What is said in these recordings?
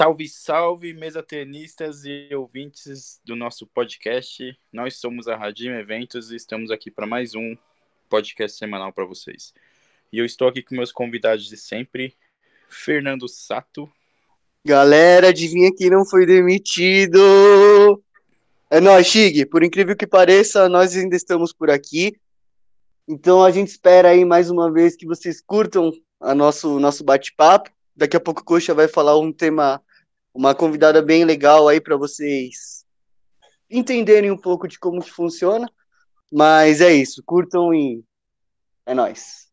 Salve, salve, mesatenistas e ouvintes do nosso podcast. Nós somos a Radim Eventos e estamos aqui para mais um podcast semanal para vocês. E eu estou aqui com meus convidados de sempre, Fernando Sato. Galera, adivinha quem não foi demitido? É nós, Chig. Por incrível que pareça, nós ainda estamos por aqui. Então a gente espera aí mais uma vez que vocês curtam a nosso nosso bate-papo. Daqui a pouco o Coxa vai falar um tema, uma convidada bem legal aí para vocês entenderem um pouco de como que funciona. Mas é isso, curtam e é nós.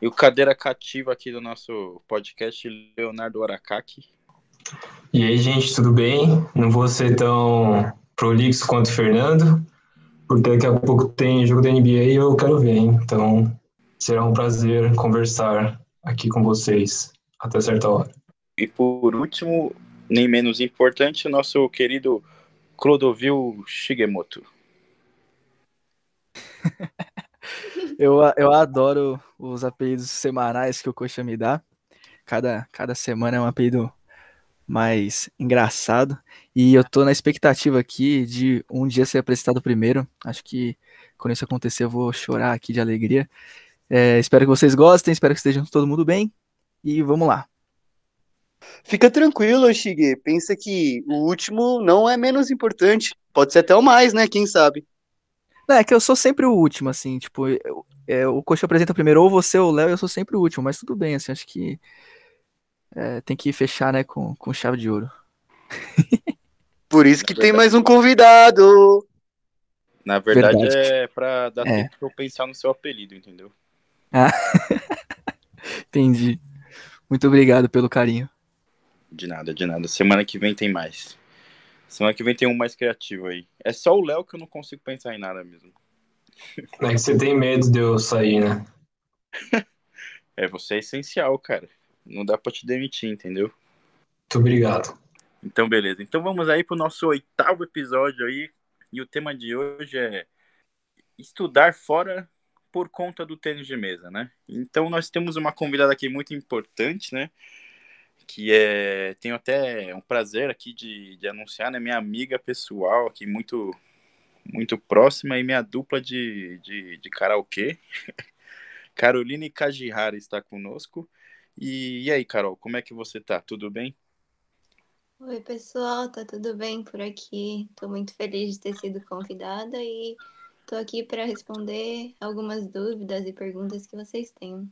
E o cadeira cativa aqui do nosso podcast, Leonardo Aracaki. E aí, gente, tudo bem? Não vou ser tão prolixo quanto o Fernando, porque daqui a pouco tem jogo da NBA e eu quero ver, hein? Então, será um prazer conversar aqui com vocês até certa hora. E por último, nem menos importante, o nosso querido Clodovil Shigemoto. eu, eu adoro os apelidos semanais que o Coxa me dá. Cada, cada semana é um apelido mais engraçado. E eu tô na expectativa aqui de um dia ser apresentado primeiro. Acho que quando isso acontecer eu vou chorar aqui de alegria. É, espero que vocês gostem, espero que estejam todo mundo bem. E vamos lá. Fica tranquilo, Shige. Pensa que o último não é menos importante. Pode ser até o mais, né? Quem sabe? Não, é que eu sou sempre o último, assim, tipo, eu, é, o coach apresenta primeiro, ou você ou o Léo, eu sou sempre o último, mas tudo bem, assim, acho que é, tem que fechar, né, com, com chave de ouro. Por isso que tem mais um convidado. Na verdade, verdade. é pra dar é. tempo pra eu pensar no seu apelido, entendeu? Ah, entendi. Muito obrigado pelo carinho. De nada, de nada. Semana que vem tem mais. Semana que vem tem um mais criativo aí. É só o Léo que eu não consigo pensar em nada mesmo. É que você tem medo de eu sair, né? é, você é essencial, cara. Não dá pra te demitir, entendeu? Muito obrigado. Então, beleza. Então vamos aí pro nosso oitavo episódio aí. E o tema de hoje é estudar fora por conta do tênis de mesa, né? Então nós temos uma convidada aqui muito importante, né? Que é tenho até um prazer aqui de, de anunciar, né? Minha amiga pessoal aqui muito muito próxima e minha dupla de, de, de karaokê. Caroline Kajihara está conosco. E, e aí, Carol, como é que você tá? Tudo bem? Oi, pessoal, tá tudo bem por aqui? Tô muito feliz de ter sido convidada e tô aqui para responder algumas dúvidas e perguntas que vocês tenham.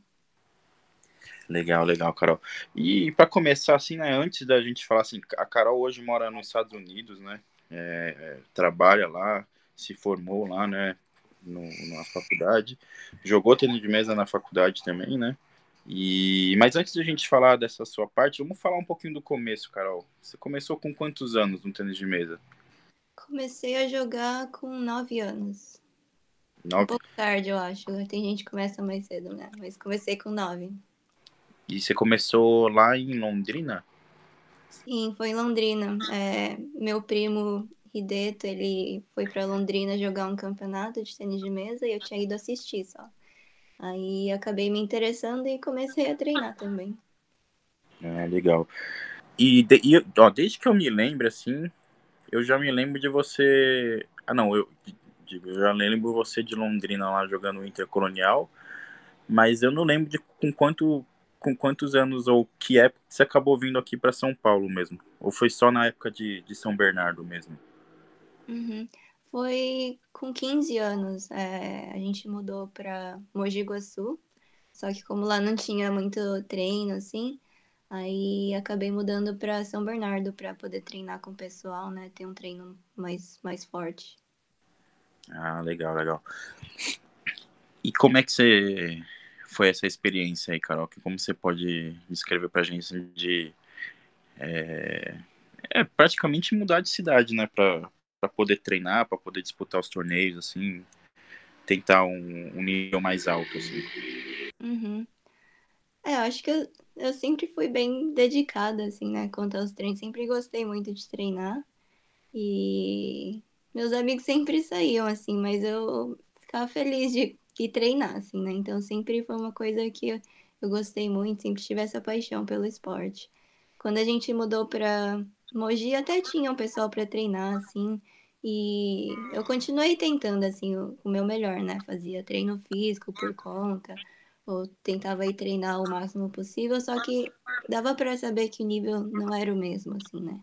Legal, legal, Carol. E para começar, assim, né, antes da gente falar assim, a Carol hoje mora nos Estados Unidos, né? É, é trabalha lá, se formou lá, né? No, na faculdade, jogou tênis de mesa na faculdade também, né? E, mas antes de a gente falar dessa sua parte, vamos falar um pouquinho do começo, Carol. Você começou com quantos anos no tênis de mesa? Comecei a jogar com nove anos. Nove? Um pouco tarde, eu acho. Tem gente que começa mais cedo, né? Mas comecei com nove. E você começou lá em Londrina? Sim, foi em Londrina. É, meu primo Hideto, ele foi para Londrina jogar um campeonato de tênis de mesa e eu tinha ido assistir só. Aí acabei me interessando e comecei a treinar também. Ah, legal. E, de, e ó, desde que eu me lembro, assim, eu já me lembro de você. Ah, não, eu, eu já lembro você de Londrina lá jogando Intercolonial, mas eu não lembro de com quanto com quantos anos ou que época você acabou vindo aqui para São Paulo mesmo? Ou foi só na época de, de São Bernardo mesmo? Uhum. Foi com 15 anos. É, a gente mudou para Mogi Guaçu. Só que como lá não tinha muito treino, assim, aí acabei mudando para São Bernardo para poder treinar com o pessoal, né? Ter um treino mais, mais forte. Ah, legal, legal. E como é que você foi essa experiência aí, Carol? Como você pode descrever pra gente assim, de é, é praticamente mudar de cidade, né, para para poder treinar, para poder disputar os torneios, assim, tentar um, um nível mais alto, assim. Uhum. É, eu acho que eu, eu sempre fui bem dedicada, assim, né, quanto aos treinos. Sempre gostei muito de treinar. E meus amigos sempre saíam, assim, mas eu ficava feliz de que treinar, assim, né? Então sempre foi uma coisa que eu, gostei muito, sempre tive essa paixão pelo esporte. quando a gente mudou para Mogi, até tinha um pessoal para treinar, assim. E eu continuei tentando, assim, o, o, meu melhor, né? Fazia treino físico por conta, ou tentava ir treinar o máximo possível, só que dava para saber que o nível não era o mesmo, assim, né?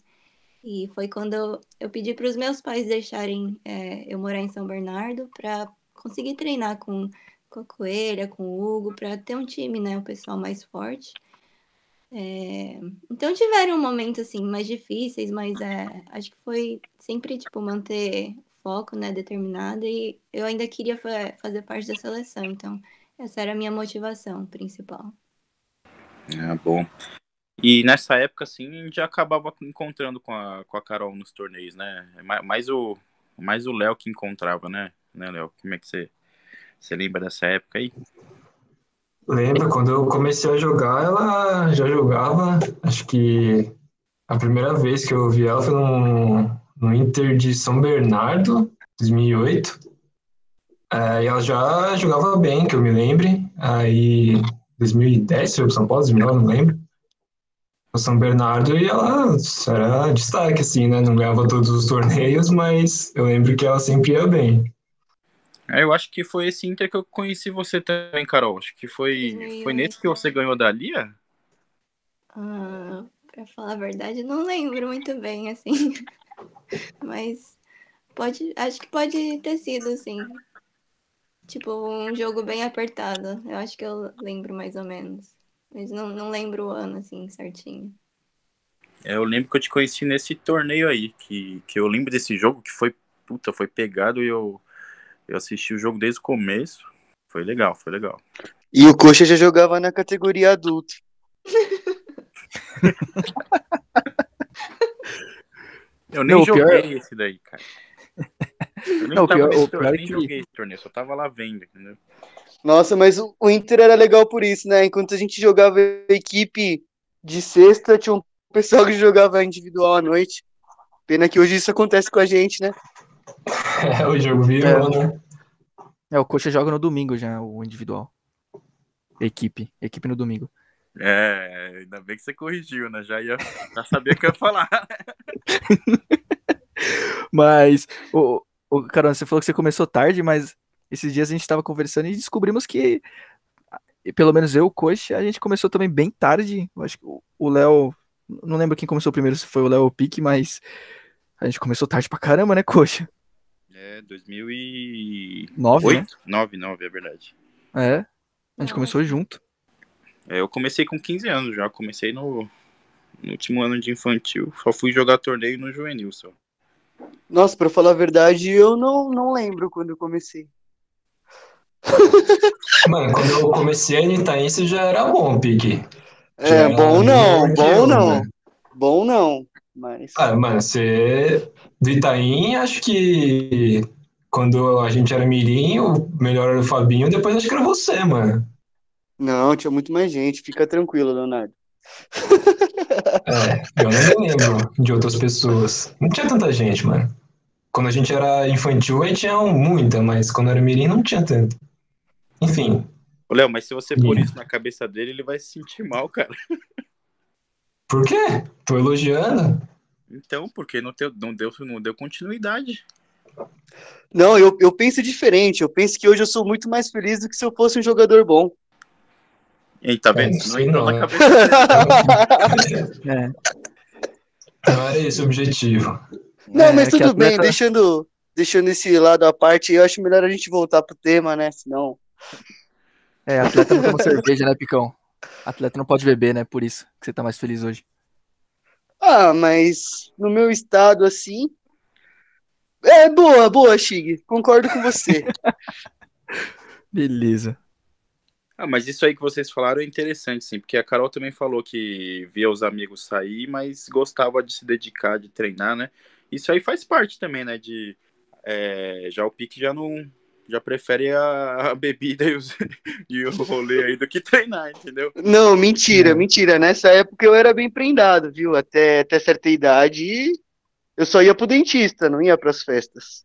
E foi quando eu, eu pedi para os meus pais deixarem é, eu morar em São Bernardo para conseguir treinar com, com a Coelha, com o Hugo, para ter um time, né? Um pessoal mais forte. É, então tiveram momentos assim mais difíceis, mas é, acho que foi sempre tipo manter foco, né, determinado e eu ainda queria fa fazer parte da seleção, então essa era a minha motivação principal. Ah, bom. E nessa época, assim, a gente já acabava encontrando com a, com a Carol nos torneios, né? Mais o mais o Léo que encontrava, né? Né, Léo? Como é que você, você lembra dessa época aí? Lembro, quando eu comecei a jogar, ela já jogava, acho que a primeira vez que eu vi ela foi no, no Inter de São Bernardo, 2008. É, e ela já jogava bem, que eu me lembre. Aí, 2010, foi pro São Paulo, 2009, não lembro. No São Bernardo, e ela era destaque, assim, né? Não ganhava todos os torneios, mas eu lembro que ela sempre ia bem. É, eu acho que foi esse Inter que eu conheci você também, Carol. Acho que foi, foi nesse que você ganhou da Lia? Ah, pra falar a verdade, não lembro muito bem, assim. Mas pode, acho que pode ter sido, assim. Tipo, um jogo bem apertado. Eu acho que eu lembro mais ou menos. Mas não, não lembro o ano, assim, certinho. É, eu lembro que eu te conheci nesse torneio aí, que, que eu lembro desse jogo que foi, puta, foi pegado e eu eu assisti o jogo desde o começo. Foi legal, foi legal. E o Coxa já jogava na categoria adulto. eu nem não, joguei pior... esse daí, cara. Eu nem não, pior, nesse torneio, nem que... joguei esse torneio, só tava lá vendo, entendeu? Nossa, mas o, o Inter era legal por isso, né? Enquanto a gente jogava equipe de sexta, tinha um pessoal que jogava individual à noite. Pena que hoje isso acontece com a gente, né? É, o jogo virou, é. né? É, o Coxa joga no domingo já, o individual. Equipe, equipe no domingo. É, ainda bem que você corrigiu, né? Já ia já sabia que eu ia falar. mas, o, o Carona, você falou que você começou tarde, mas esses dias a gente estava conversando e descobrimos que, pelo menos eu, o Coxa, a gente começou também bem tarde. Eu acho que o Léo, não lembro quem começou primeiro, se foi o Léo ou o Pique, mas a gente começou tarde pra caramba, né, Coxa? É, 2009, 9, né? 9, 9, é verdade. É, a gente começou junto. É, eu comecei com 15 anos já, comecei no, no último ano de infantil, só fui jogar torneio no juvenil só. Nossa, pra falar a verdade, eu não, não lembro quando eu comecei. Mano, quando eu comecei a Itaense já era bom, Pique. É, bom não, bom não. Bom não, mas... Ah, mano, você do Itaim, acho que quando a gente era mirim, o melhor era o Fabinho, depois acho que era você, mano. Não, tinha muito mais gente, fica tranquilo, Leonardo. É, eu não lembro de outras pessoas. Não tinha tanta gente, mano. Quando a gente era infantil, aí tinha muita, mas quando era mirim não tinha tanto. Enfim. Ô, Léo, mas se você pôr isso na cabeça dele, ele vai se sentir mal, cara. Por quê? Tô elogiando. Então, porque não, teu, não, deu, não deu continuidade. Não, eu, eu penso diferente. Eu penso que hoje eu sou muito mais feliz do que se eu fosse um jogador bom. E tá vendo? É, não entrou na cabeça é. Não era esse o objetivo. Não, é, mas tudo atleta... bem, deixando, deixando esse lado à parte, eu acho melhor a gente voltar pro tema, né? Senão. É, atleta não toma cerveja, né, Picão? Atleta não pode beber, né? Por isso que você tá mais feliz hoje. Ah, mas no meu estado assim. É boa, boa, Chig. Concordo com você. Beleza. Ah, mas isso aí que vocês falaram é interessante, sim, porque a Carol também falou que via os amigos sair, mas gostava de se dedicar, de treinar, né? Isso aí faz parte também, né? De é, já o pique já não, já prefere a, a bebida e, os, e, o rolê aí do que treinar, entendeu? Não, mentira, mentira. Nessa época eu era bem prendado, viu? Até, até certa idade eu só ia pro dentista, não ia pras festas.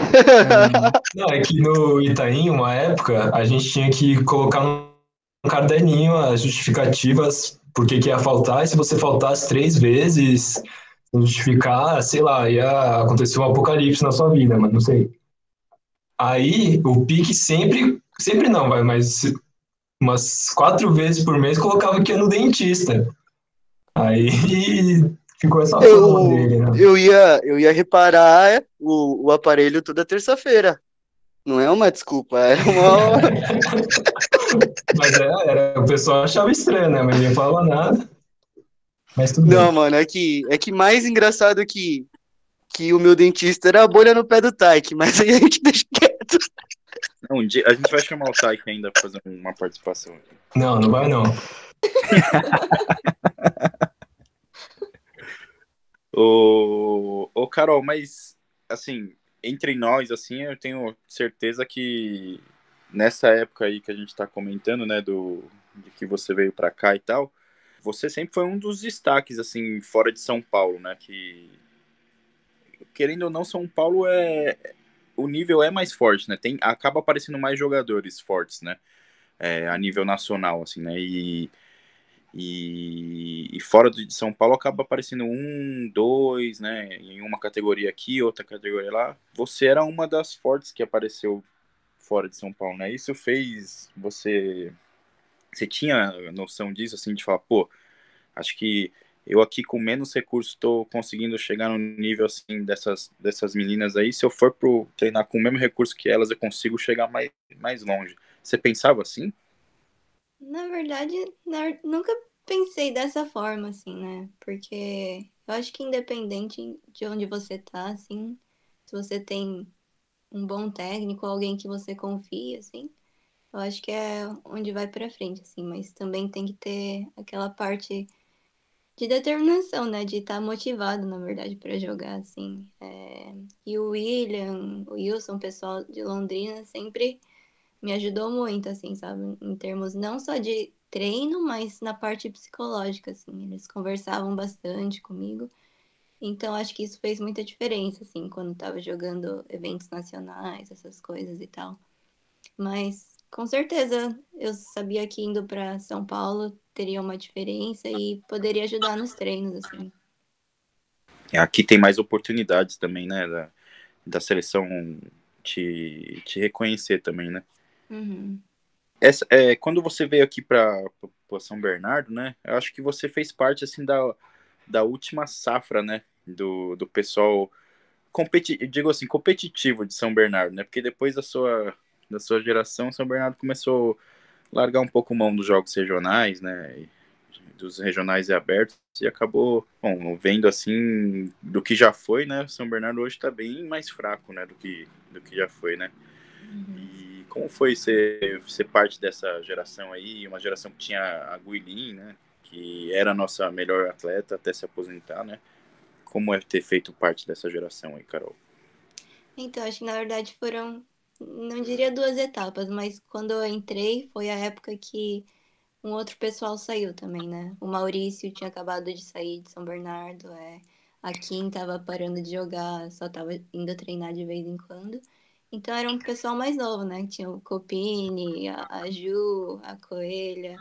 Não, é que no Itaim, uma época, a gente tinha que colocar um caderninho as justificativas por que, que ia faltar, e se você faltasse três vezes, justificar, sei lá, ia acontecer um apocalipse na sua vida, mas não sei. Aí o pique sempre, sempre não, vai, mas umas quatro vezes por mês colocava que ia no dentista. Aí ficou essa Eu, dele, né? eu, ia, eu ia reparar o, o aparelho toda terça-feira. Não é uma desculpa, é uma. Mas é, era, o pessoal achava estranho, né? Mas ninguém falava nada. Mas tudo Não, bem. mano, é que, é que mais engraçado que, que o meu dentista era a bolha no pé do Taik, mas aí a gente deixa quieto. Não, um dia, a gente vai chamar o Taik ainda pra fazer uma participação aqui. Não, não vai não. Ô, ô, Carol, mas assim, entre nós, assim, eu tenho certeza que nessa época aí que a gente tá comentando, né, do de que você veio pra cá e tal, você sempre foi um dos destaques, assim, fora de São Paulo, né, que querendo ou não, São Paulo é o nível é mais forte, né, tem acaba aparecendo mais jogadores fortes, né, é, a nível nacional, assim, né, e e, e fora de São Paulo acaba aparecendo um, dois, né? Em uma categoria aqui, outra categoria lá. Você era uma das fortes que apareceu fora de São Paulo, né? Isso fez você. Você tinha noção disso, assim, de falar, pô, acho que eu aqui com menos recursos estou conseguindo chegar no nível assim dessas, dessas meninas aí. Se eu for pro treinar com o mesmo recurso que elas, eu consigo chegar mais, mais longe. Você pensava assim? Na verdade, na- nunca pensei dessa forma, assim, né? Porque eu acho que independente de onde você tá, assim, se você tem um bom técnico, alguém que você confia, assim, eu acho que é onde vai pra frente, assim, mas também tem que ter aquela parte de determinação, né? De estar motivado, na verdade, pra jogar, assim. É, E o William, o Wilson, o pessoal de Londrina, sempre me ajudou muito, assim, sabe? Em termos não só de treino, mas na parte psicológica, assim. Eles conversavam bastante comigo. Então, acho que isso fez muita diferença, assim, quando tava jogando eventos nacionais, essas coisas e tal. Mas, com certeza, eu sabia que indo para São Paulo teria uma diferença e poderia ajudar nos treinos, assim. Aqui tem mais oportunidades também, né? Da, da seleção te, te reconhecer também, né? Uhum. Essa, é, quando você veio aqui para São Bernardo, né? Eu acho que você fez parte assim da, da última safra, né? Do, do pessoal competi digo assim, competitivo de São Bernardo, né? Porque depois da sua, da sua geração, São Bernardo começou a largar um pouco mão dos jogos regionais, né? Dos regionais e abertos e acabou, bom, vendo assim do que já foi, né? São Bernardo hoje está bem mais fraco, né? Do que, do que já foi, né? E como foi ser, ser parte dessa geração aí, uma geração que tinha a Guilin, né? Que era a nossa melhor atleta até se aposentar, né? Como é ter feito parte dessa geração aí, Carol? Então, acho que na verdade foram, não diria duas etapas, mas quando eu entrei foi a época que um outro pessoal saiu também, né? O Maurício tinha acabado de sair de São Bernardo, é, a Kim tava parando de jogar, só tava indo treinar de vez em quando. Então era um pessoal mais novo, né? Tinha o Copini, a, a Ju, a Coelha.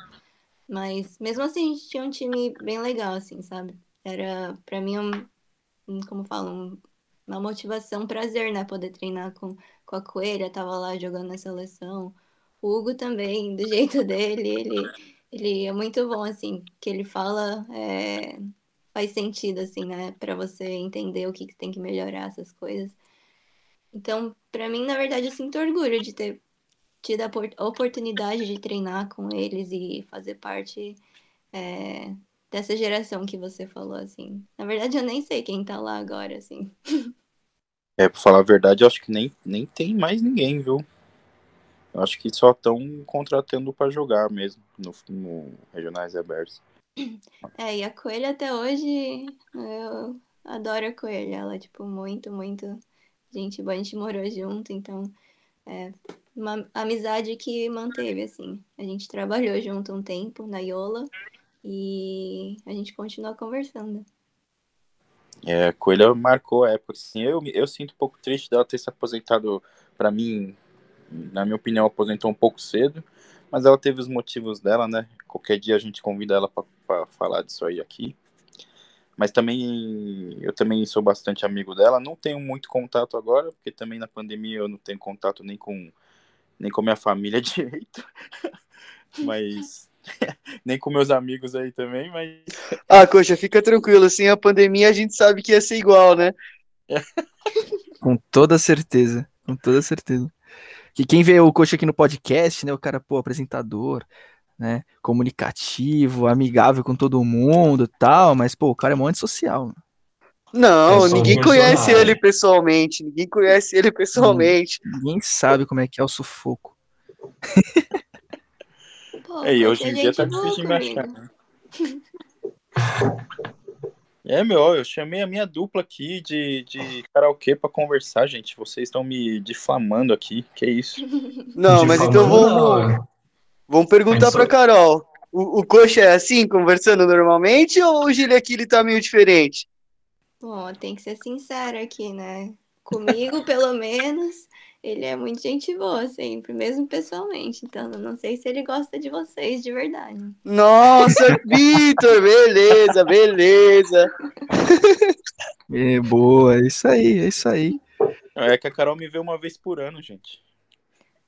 Mas mesmo assim a gente tinha um time bem legal, assim, sabe? Era pra mim um, um como falam, um, uma motivação, um prazer, né? Poder treinar com, com a Coelha, tava lá jogando na seleção. O Hugo também, do jeito dele, ele, ele é muito bom, assim, que ele fala é, faz sentido, assim, né? Pra você entender o que, que tem que melhorar, essas coisas. Então, pra mim, na verdade, eu sinto orgulho de ter tido a a oportunidade de treinar com eles e fazer parte é, dessa geração que você falou, assim. Na verdade, eu nem sei quem tá lá agora, assim. É, pra falar a verdade, eu acho que nem, nem tem mais ninguém, viu? Eu acho que só estão contratando para jogar mesmo no, no Regionais Abertos. É, e a Coelha até hoje, eu adoro a Coelha. Ela tipo, muito, muito gente boa. A gente morou junto, então é uma amizade que manteve, assim. A gente trabalhou junto um tempo na Iola e a gente continua conversando. É, a Coelha marcou a época, assim. Eu, eu sinto um pouco triste dela ter se aposentado, para mim, na minha opinião, aposentou um pouco cedo, mas ela teve os motivos dela, né? Qualquer dia a gente convida ela para falar disso aí aqui. Mas também eu também sou bastante amigo dela. Não tenho muito contato agora, porque também na pandemia eu não tenho contato nem com nem com minha família direito. mas nem com meus amigos aí também, mas Ah, coxa, fica tranquilo, assim, a pandemia a gente sabe que ia ser igual, né? Com toda certeza. Com toda certeza. Que quem vê o coach aqui no podcast, né? O cara, pô, apresentador, né? Comunicativo, amigável com todo mundo tal, mas, pô, o cara é um antissocial. mano. Não, É um ninguém conhece ele pessoalmente, ninguém conhece ele pessoalmente. Ninguém sabe como é que é o sufoco. Pô, É, e hoje em dia tá difícil de me achar. né? É, meu, eu chamei a minha dupla aqui de, de karaokê pra conversar, gente. Vocês estão me difamando aqui. Que isso? Não, mas então vamos, não, vamos perguntar pra Carol. O, o coxa é assim, conversando normalmente, ou o Gílio aqui ele tá meio diferente? Bom, tem que ser sincero aqui, né? Comigo, pelo menos, ele é muito gente boa sempre, mesmo pessoalmente. Então, não sei se ele gosta de vocês de verdade. Nossa, Vitor, beleza, beleza. É, boa, é isso aí, é isso aí. É que a Carol me vê uma vez por ano, gente.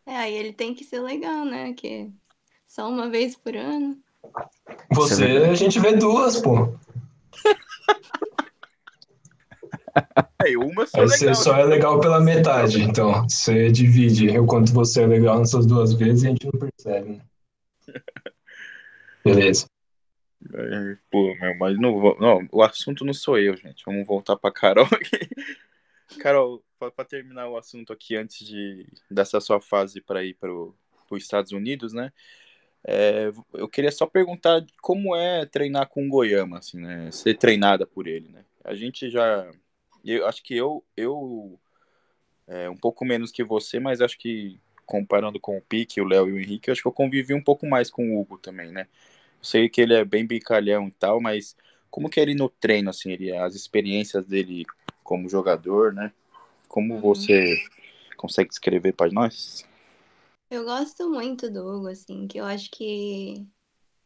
É, aí ele tem que ser legal, né? Que só uma vez por ano. Você, a gente vê duas, pô. É, uma Aí você legal. só é legal pela metade, então. Você divide o quanto você é legal nessas duas vezes e a gente não percebe, né? Beleza. É, Pô, meu, mas não, não, o assunto não sou eu, gente. Vamos voltar pra Carol aqui. Carol, pra, pra terminar o assunto aqui antes de dessa sua fase para ir para os Estados Unidos, né? É, eu queria só perguntar como é treinar com o Goiama, assim, né? Ser treinada por ele, né? A gente já, eu acho que eu, eu é, um pouco menos que você, mas acho que comparando com o Pique, o Léo e o Henrique, eu acho que eu convivi um pouco mais com o Hugo também, né? Eu sei que ele é bem brincalhão e tal, mas como que é ele no treino, assim, ele, as experiências dele como jogador, né? Como Uhum. você consegue descrever para nós? Eu gosto muito do Hugo, assim, que eu acho que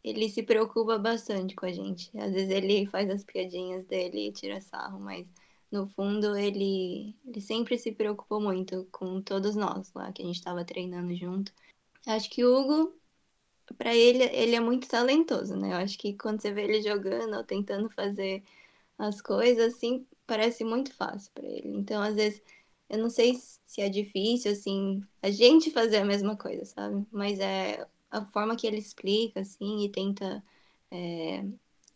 ele se preocupa bastante com a gente. Às vezes ele faz as piadinhas dele e tira sarro, mas no fundo ele, ele sempre se preocupou muito com todos nós lá, que a gente estava treinando junto. Acho que o Hugo, pra ele, ele é muito talentoso, né? Eu acho que quando você vê ele jogando ou tentando fazer as coisas, assim, parece muito fácil pra ele. Então, às vezes, eu não sei se é difícil, assim, a gente fazer a mesma coisa, sabe? Mas é a forma que ele explica, assim, e tenta. É,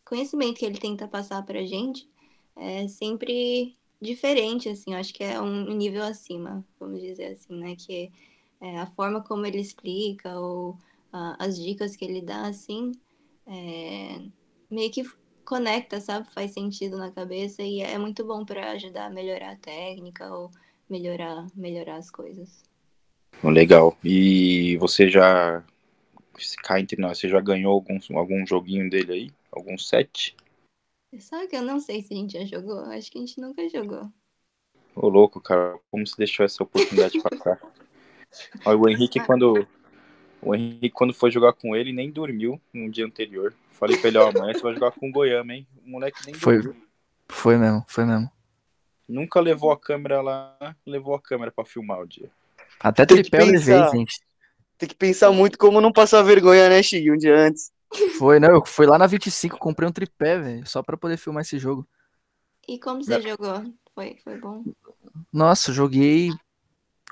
conhecimento que ele tenta passar pra gente é sempre diferente, assim, eu acho que é um nível acima, vamos dizer assim, né? Que é, a forma como ele explica ou ah, as dicas que ele dá, assim, é, meio que conecta, sabe? Faz sentido na cabeça e é muito bom para ajudar a melhorar a técnica ou melhorar, melhorar as coisas. Legal. E você já, se cá entre nós, você já ganhou algum, algum joguinho dele aí? Algum set? Sabe que eu não sei se a gente já jogou? Acho que a gente nunca jogou. Ô, louco, cara, como você deixou essa oportunidade passar? Olha, o Henrique, quando. O Henrique, quando foi jogar com ele, nem dormiu no dia anterior. Falei pra ele, ó, amanhã você vai jogar com o Goiama, hein? O moleque nem Foi. dormiu. Foi mesmo, foi mesmo. Nunca levou a câmera lá, levou a câmera pra filmar o dia. Até tripé eu levei, gente. Tem que pensar muito como não passar vergonha, né, Chig, um dia antes. Foi, não, eu fui lá na 25, comprei um tripé, velho, só pra poder filmar esse jogo. E como você jogou? Foi, foi bom? Nossa, joguei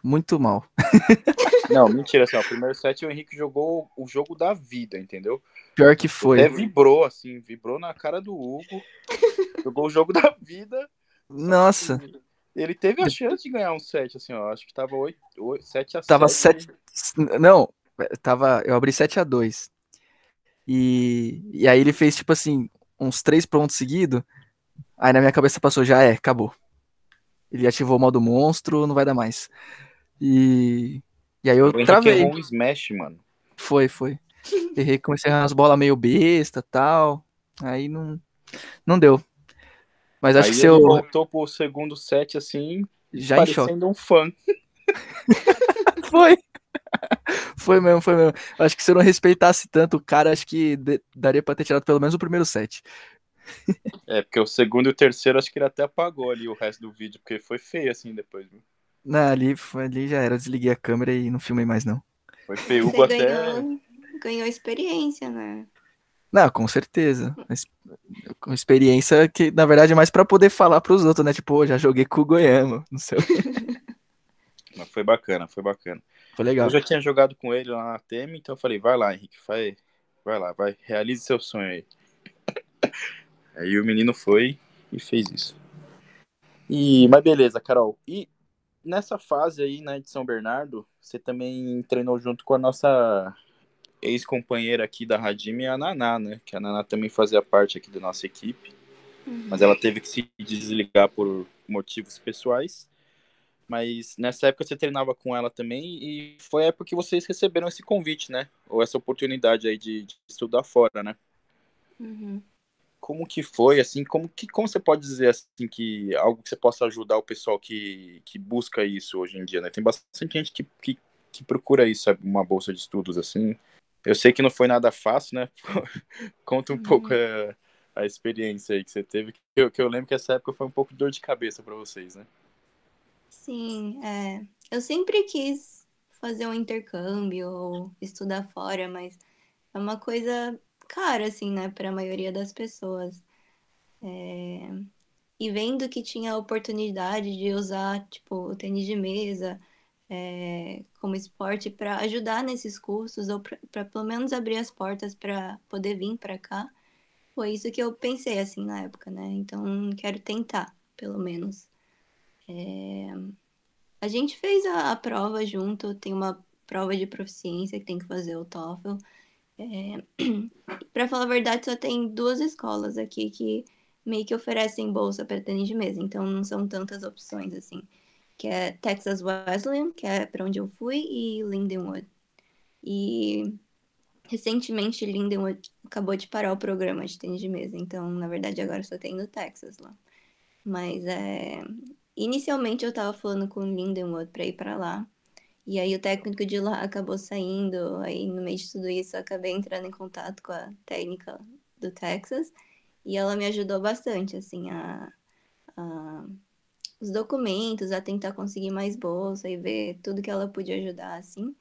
muito mal. Não, mentira, assim, ó, o primeiro set o Henrique jogou o jogo da vida, entendeu? Pior que foi. Até vibrou, assim, vibrou na cara do Hugo. jogou o jogo da vida. Nossa, Ele teve a chance de ganhar um set, assim, ó. Acho que tava 8, 8, 7 a Tava 7. não, tava, eu abri 7 a 2 e, e aí ele fez, tipo assim, uns três pontos seguidos. Aí na minha cabeça passou, já é, acabou. Ele ativou o modo monstro, não vai dar mais. E, e aí eu O travei. errou um smash, mano. Foi, foi. Errei, comecei a errar umas bolas meio besta tal. Aí não, não deu. Mas acho Aí que se eu. voltou pro segundo set, assim, Já parecendo um fã. Foi. Foi mesmo, foi mesmo. Acho que se eu não respeitasse tanto o cara, acho que daria pra ter tirado pelo menos o primeiro set. É, porque o segundo e o terceiro acho que ele até apagou ali o resto do vídeo, porque foi feio assim depois. viu? Não, ali, foi- ali já era. Eu desliguei a câmera e não filmei mais, não. Foi feio. Você Hugo até. ganhou, ganhou experiência, né? Não, com certeza. Com experiência que, na verdade, é mais pra poder falar pros outros, né? Tipo, "Ô, já joguei com o Goiama, não sei o quê. Mas foi bacana, foi bacana. Foi legal. Eu já tinha jogado com ele lá na TM, então eu falei, vai lá, Henrique, vai, vai lá, vai, realize seu sonho aí. Aí o menino foi e fez isso. E, mas beleza, Carol. E nessa fase aí, né, de São Bernardo, você também treinou junto com a nossa ex-companheira aqui da Radime, a Naná, né? Que a Naná também fazia parte aqui da nossa equipe. Uhum. Mas ela teve que se desligar por motivos pessoais. Mas nessa época você treinava com ela também e foi a época que vocês receberam esse convite, né? Ou essa oportunidade aí de, de estudar fora, né? Uhum. Como que foi, assim, como que como você pode dizer assim que algo que você possa ajudar o pessoal que, que busca isso hoje em dia, né? Tem bastante gente que, que, que procura isso, sabe? uma bolsa de estudos assim. Eu sei que não foi nada fácil, né? Conta um Uhum. pouco a, a experiência aí que você teve, que eu, que eu lembro que essa época foi um pouco de dor de cabeça para vocês, né? Sim, é. Eu sempre quis fazer um intercâmbio ou estudar fora, mas é uma coisa cara, assim, né, para a maioria das pessoas. É, E vendo que tinha a oportunidade de usar, tipo, o tênis de mesa, é, como esporte para ajudar nesses cursos ou para pelo menos abrir as portas para poder vir para cá, foi isso que eu pensei, assim, na época, né? Então, quero tentar, pelo menos. A gente fez a, a prova junto, tem uma prova de proficiência que tem que fazer o TOEFL. É, para falar a verdade, só tem duas escolas aqui que meio que oferecem bolsa para tênis de mesa, então não são tantas opções assim. Que é Texas Wesleyan, que é para onde eu fui, e Lindenwood. E recentemente Lindenwood acabou de parar o programa de tênis de mesa, então na verdade agora só tem no Texas lá. Mas é, Inicialmente eu tava falando com o Lindenwood pra ir pra lá. E aí o técnico de lá acabou saindo. Aí no meio de tudo isso eu acabei entrando em contato com a técnica do Texas. E ela me ajudou bastante, assim, a, a- os documentos, a tentar conseguir mais bolsa e ver tudo que ela podia ajudar, assim.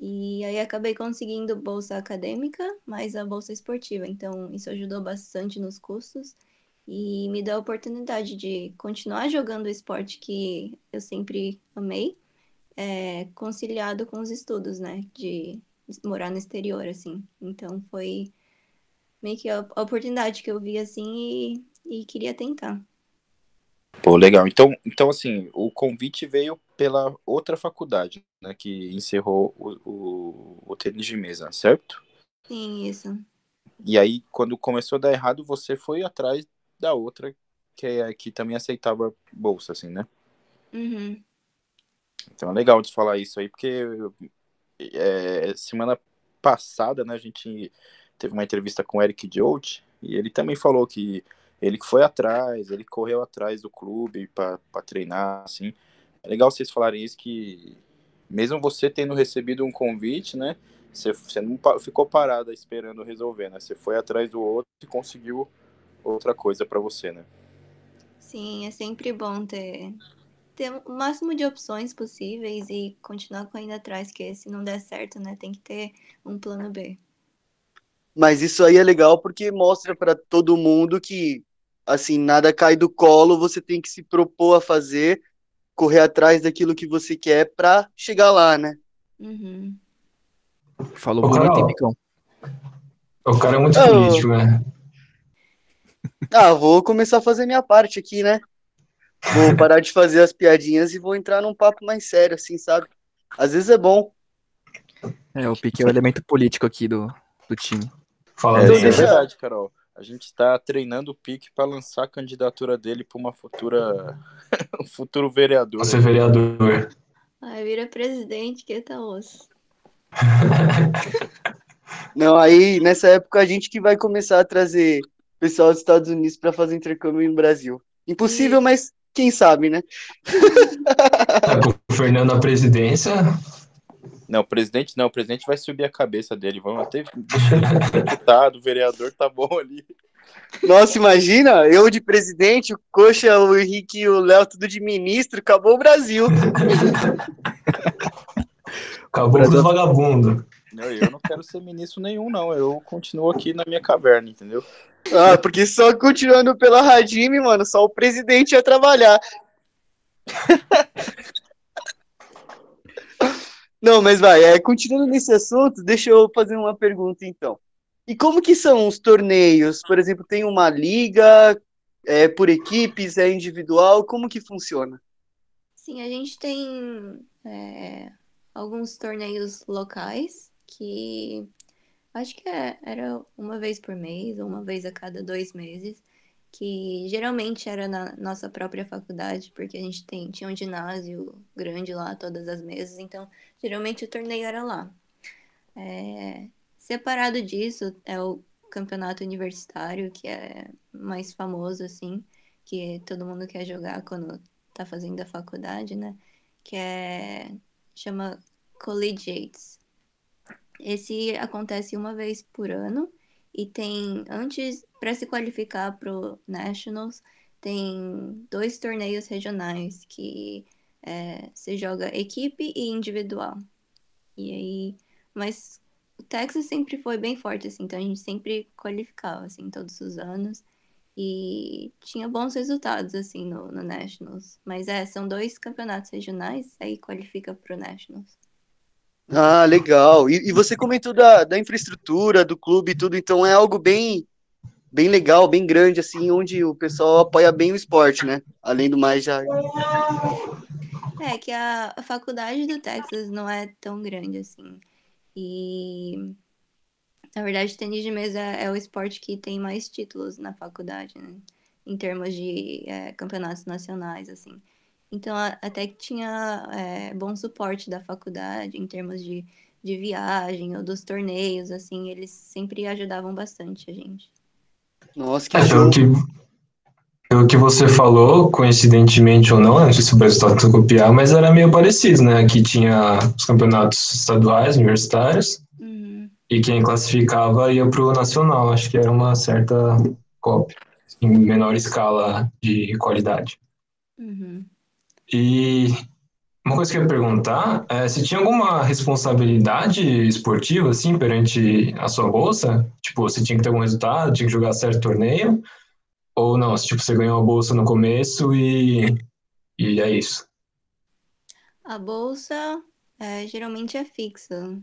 E aí acabei conseguindo bolsa acadêmica, mais a bolsa esportiva. Então isso ajudou bastante nos custos e me deu a oportunidade de continuar jogando o esporte que eu sempre amei, é, conciliado com os estudos, né? De morar no exterior, assim. Então foi meio que a a oportunidade que eu vi assim e, e queria tentar. Pô, legal. Então, então, assim, o convite veio pela outra faculdade, né, que encerrou o, o, o tênis de mesa, certo? Sim, isso. E aí, quando começou a dar errado, você foi atrás da outra, que, é, que também aceitava bolsa, assim, né? Uhum. Então é legal de falar isso aí, porque é, semana passada, né, a gente teve uma entrevista com o Eric Jolt, e ele também falou que ele que foi atrás, ele correu atrás do clube para treinar, assim. É legal vocês falarem isso, que mesmo você tendo recebido um convite, né, você, você não ficou parada esperando resolver, né, você foi atrás do outro e conseguiu outra coisa para você, né. Sim, é sempre bom ter, ter o máximo de opções possíveis e continuar correndo atrás, que se não der certo, né, tem que ter um plano B. Mas isso aí é legal porque mostra para todo mundo que, assim, nada cai do colo, você tem que se propor a fazer, correr atrás daquilo que você quer para chegar lá, né? Uhum. Falou bonito, hein, Carol. Picão? O cara é muito eu- político, né? Ah, vou começar a fazer minha parte aqui, né? Vou parar de fazer as piadinhas e vou entrar num papo mais sério, assim, sabe? Às vezes é bom. É, o Pique é o elemento político aqui do, do time. Fala É, é verdade, Carol. A gente está treinando o Pique para lançar a candidatura dele para uma futura um futuro vereador. Você vereador. Aí vira presidente, que tá osso. Não, aí nessa época a gente que vai começar a trazer pessoal dos Estados Unidos para fazer intercâmbio no Brasil. Impossível, mas quem sabe, né? Tá com o Fernando na presidência. Não, o presidente não, o presidente vai subir a cabeça dele. Vamos até deputado, o vereador tá bom ali. Nossa, imagina, eu de presidente, o Coxa, o Henrique e o Léo, tudo de ministro, acabou o Brasil. Acabou os vagabundos. Não, eu não quero ser ministro nenhum, não. Eu continuo aqui na minha caverna, entendeu? Ah, porque só continuando pela Radime, mano, só o presidente ia trabalhar. Não, mas vai, é, continuando nesse assunto, deixa eu fazer uma pergunta então. E como que são os torneios? Por exemplo, tem uma liga, é por equipes, é individual, como que funciona? Sim, a gente tem é, alguns torneios locais que acho que é, era uma vez por mês ou uma vez a cada dois meses, que geralmente era na nossa própria faculdade, porque a gente tem, tinha um ginásio grande lá, todas as mesas, então geralmente o torneio era lá. É, separado disso é o campeonato universitário, que é mais famoso, assim, que todo mundo quer jogar quando tá fazendo a faculdade, né? Que é chama Collegiates. Esse acontece uma vez por ano e tem antes para se qualificar para o Nationals tem dois torneios regionais que é, se joga equipe e individual. E aí, mas o Texas sempre foi bem forte assim, então a gente sempre qualificava assim todos os anos e tinha bons resultados assim no, no Nationals. Mas é, são dois campeonatos regionais, aí qualifica para o Nationals. Ah, legal. E, e, você comentou da, da infraestrutura do clube e tudo, então é algo bem, bem legal, bem grande, assim, onde o pessoal apoia bem o esporte, né? Além do mais, já. É que a, faculdade do Texas não é tão grande assim. E na verdade, tênis de mesa é o esporte que tem mais títulos na faculdade, né? Em termos de é, campeonatos nacionais, assim. Então, até que tinha é, bom suporte da faculdade em termos de, de viagem ou dos torneios, assim, eles sempre ajudavam bastante a gente. Nossa, que é, pelo que, pelo que você falou, coincidentemente ou não, não sei se o Brasil está copiar, mas era meio parecido, né? Aqui tinha os campeonatos estaduais, universitários, uhum. e quem classificava ia para o nacional. Acho que era uma certa cópia, em menor escala de qualidade. Uhum. E uma coisa que eu ia perguntar é se tinha alguma responsabilidade esportiva, assim, perante a sua bolsa? Tipo, você tinha que ter algum resultado, tinha que jogar certo torneio? Ou não, se, tipo, você ganhou a bolsa no começo e, e é isso? A bolsa é, geralmente é fixa.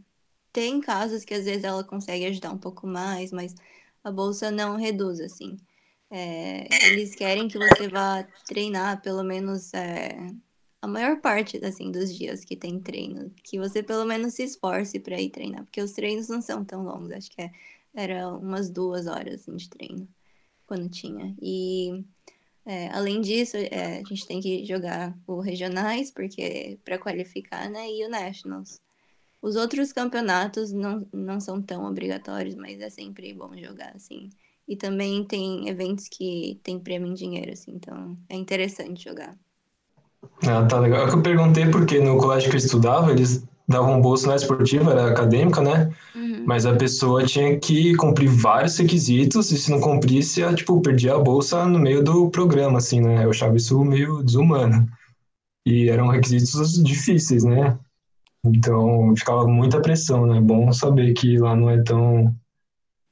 Tem casos que às vezes ela consegue ajudar um pouco mais, mas a bolsa não reduz, assim. É, eles querem que você vá treinar pelo menos é, a maior parte assim, dos dias que tem treino. Que você pelo menos se esforce para ir treinar, porque os treinos não são tão longos. Acho que é, era umas duas horas assim, de treino quando tinha. E é, além disso, é, a gente tem que jogar o regionais, porque para qualificar, né? E o Nationals. Os outros campeonatos não, não são tão obrigatórios, mas é sempre bom jogar, assim. E também tem eventos que tem prêmio em dinheiro, assim, então é interessante jogar. Ah, tá legal. É que eu perguntei porque no colégio que eu estudava, eles davam bolsa na esportiva, era acadêmica, né? Uhum. Mas a pessoa tinha que cumprir vários requisitos e se não cumprisse, ela, tipo, perdia a bolsa no meio do programa, assim, né? Eu achava isso meio desumano. E eram requisitos difíceis, né? Então, ficava muita pressão, né? Bom saber que lá não é tão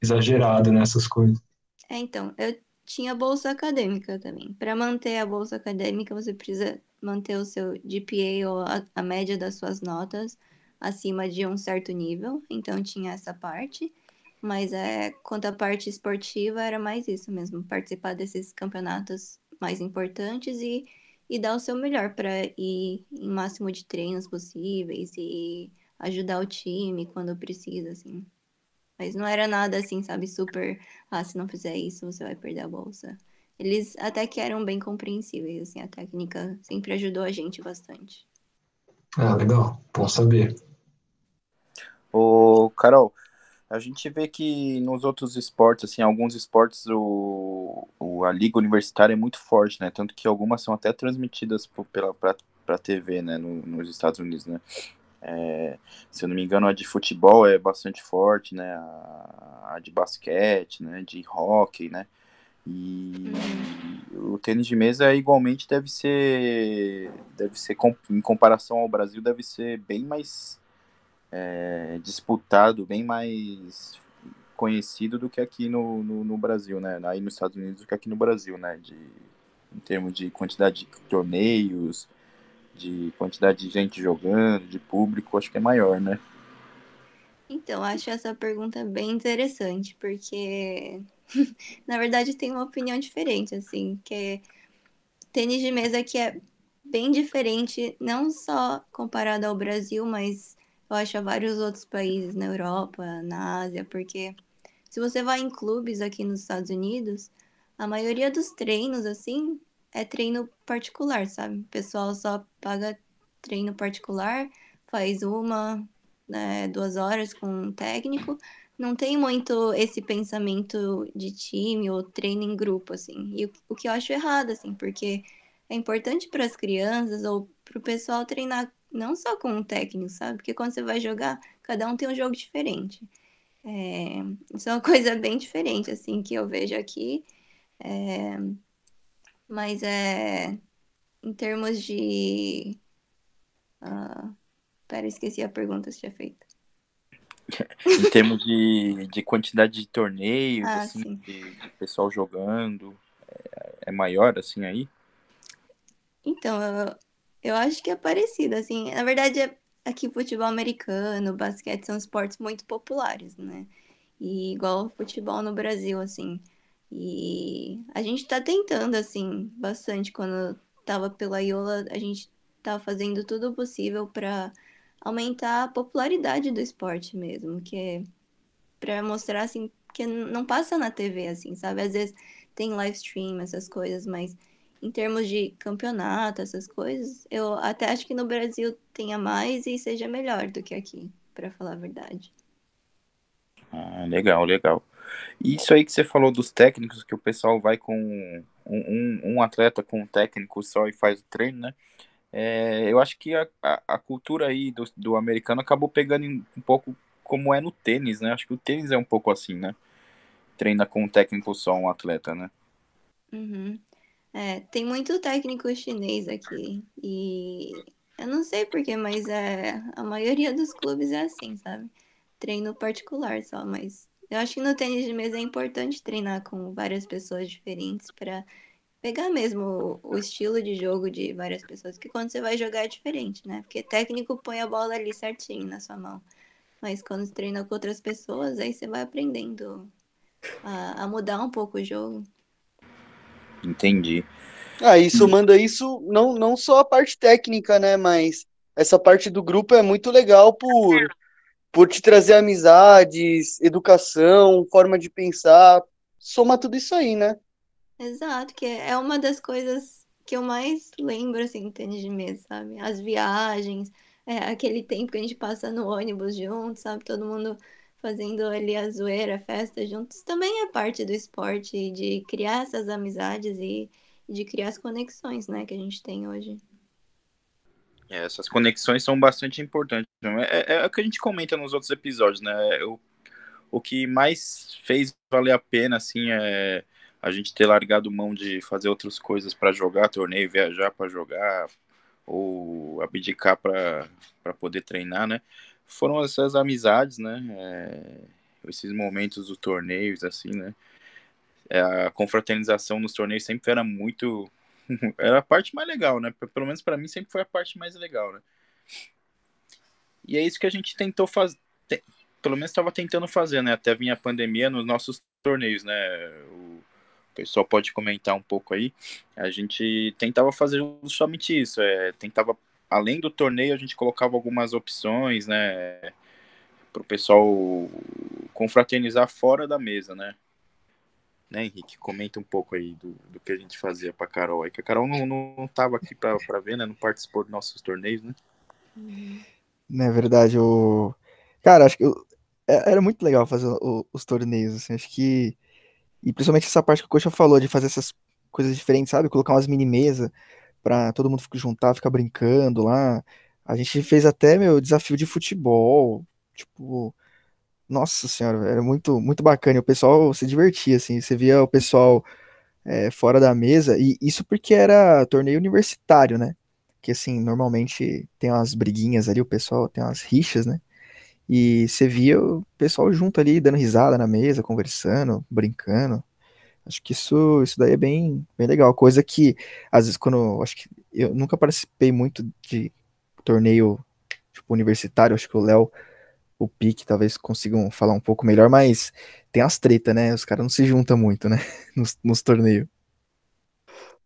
exagerado nessas coisas. É, então, eu tinha bolsa acadêmica também. Para manter a bolsa acadêmica, você precisa manter o seu GPA ou a, a, média das suas notas acima de um certo nível. Então, tinha essa parte. Mas é, quanto à parte esportiva, era mais isso mesmo. Participar desses campeonatos mais importantes e, e dar o seu melhor para ir em máximo de treinos possíveis e ajudar o time quando precisa, assim. Mas não era nada assim, sabe, super, ah, se não fizer isso, você vai perder a bolsa. Eles até que eram bem compreensíveis, assim, a técnica sempre ajudou a gente bastante. Ah, legal, bom saber. Ô, Carol, a gente vê que nos outros esportes, assim, alguns esportes, o, o, a liga universitária é muito forte, né? Tanto que algumas são até transmitidas por, pela, pra, pra TV, né, no, nos Estados Unidos, né? É, se eu não me engano, a de futebol é bastante forte, né? A, a de basquete, né? De hockey, né? E o tênis de mesa igualmente deve ser, deve ser em comparação ao Brasil, deve ser bem mais é, disputado, bem mais conhecido do que aqui no, no, no, Brasil, né? Aí nos Estados Unidos do que aqui no Brasil, né? De, em termos de quantidade de torneios, de quantidade de gente jogando, de público, acho que é maior, né? Então, acho essa pergunta bem interessante, porque na verdade tem uma opinião diferente, assim, que tênis de mesa que é bem diferente, não só comparado ao Brasil, mas eu acho a vários outros países na Europa, na Ásia, porque se você vai em clubes aqui nos Estados Unidos, a maioria dos treinos, assim, é treino particular, sabe? O pessoal só paga treino particular, faz uma, né, duas horas com um técnico. Não tem muito esse pensamento de time ou treino em grupo, assim. E o, que eu acho errado, assim, porque é importante para as crianças ou para o pessoal treinar não só com um técnico, sabe? Porque quando você vai jogar, cada um tem um jogo diferente. É, isso é uma coisa bem diferente, assim, que eu vejo aqui. É, mas é em termos de. Uh, pera, esqueci a pergunta que você tinha feito. em termos de, de quantidade de torneios, ah, assim, de, de, pessoal jogando, é, é, maior assim aí? Então, eu, eu acho que é parecido, assim. Na verdade, é, aqui futebol americano, basquete são esportes muito populares, né? E igual futebol no Brasil, assim. E a gente tá tentando, assim, bastante. Quando tava pela Iola, a gente tá fazendo tudo possível para aumentar a popularidade do esporte mesmo, que é para mostrar, assim, que não passa na TV, assim, sabe? Às vezes tem live stream, essas coisas, mas em termos de campeonato, essas coisas, eu até acho que no Brasil tenha mais e seja melhor do que aqui, para falar a verdade. Ah, legal, legal. Isso aí que você falou dos técnicos, que o pessoal vai com um, um, um atleta com um técnico só e faz o treino, né? É, eu acho que a, a, a, cultura aí do, do americano acabou pegando um pouco como é no tênis, né? Acho que o tênis é um pouco assim, né? Treina com um técnico só, um atleta, né? Uhum. É, tem muito técnico chinês aqui. E eu não sei porquê, mas é, a maioria dos clubes é assim, sabe? Treino particular só, mas eu acho que no tênis de mesa é importante treinar com várias pessoas diferentes para pegar mesmo o, estilo de jogo de várias pessoas, que quando você vai jogar é diferente, né? Porque técnico põe a bola ali certinho na sua mão. Mas quando você treina com outras pessoas, aí você vai aprendendo a, a mudar um pouco o jogo. Entendi. Ah, isso manda isso, não, não só a parte técnica, né? Mas essa parte do grupo é muito legal por por te trazer amizades, educação, forma de pensar, soma tudo isso aí, né? Exato, que é uma das coisas que eu mais lembro, assim, tênis de mesa, sabe? As viagens, é, aquele tempo que a gente passa no ônibus juntos, sabe? Todo mundo fazendo ali a zoeira, a festa juntos, também é parte do esporte, de criar essas amizades e de criar as conexões, né, que a gente tem hoje. É, essas conexões são bastante importantes. É, é, é, o que a gente comenta nos outros episódios, né? O, o que mais fez valer a pena, assim, é a gente ter largado mão de fazer outras coisas para jogar torneio, viajar para jogar, ou abdicar para poder treinar, né? Foram essas amizades, né? É, esses momentos dos torneios, assim, né? É, a confraternização nos torneios sempre era muito Era a parte mais legal, né? Pelo menos para mim sempre foi a parte mais legal, né? E é isso que a gente tentou fazer, pelo menos estava tentando fazer, né? Até vir a pandemia nos nossos torneios, né? O pessoal pode comentar um pouco aí. A gente tentava fazer justamente isso, é, tentava além do torneio a gente colocava algumas opções, né? Para o pessoal confraternizar fora da mesa, né? Né, Henrique? Comenta um pouco aí do, do que a gente fazia pra Carol. É que a Carol não, não tava aqui pra ver, né? Não participou dos nossos torneios, né? Não é verdade, o. Cara, acho que eu... É, era muito legal fazer o, os torneios, assim, acho que. E principalmente essa parte que o Coxa falou, de fazer essas coisas diferentes, sabe? Colocar umas mini-mesa pra todo mundo juntar, ficar brincando lá. A gente fez até, meu, desafio de futebol, tipo, nossa senhora, era muito, muito bacana. O pessoal se divertia, assim, você via o pessoal é, fora da mesa, e isso porque era torneio universitário, né? Que assim, normalmente tem umas briguinhas ali, o pessoal tem umas rixas, né? E você via o pessoal junto ali, dando risada na mesa, conversando, brincando. Acho que isso, isso daí é bem, bem legal. Coisa que, às vezes, quando. Acho que eu nunca participei muito de torneio tipo, universitário, acho que o Léo, o Pique, talvez consigam falar um pouco melhor, mas tem as treta, né? Os caras não se juntam muito, né? Nos, nos torneios.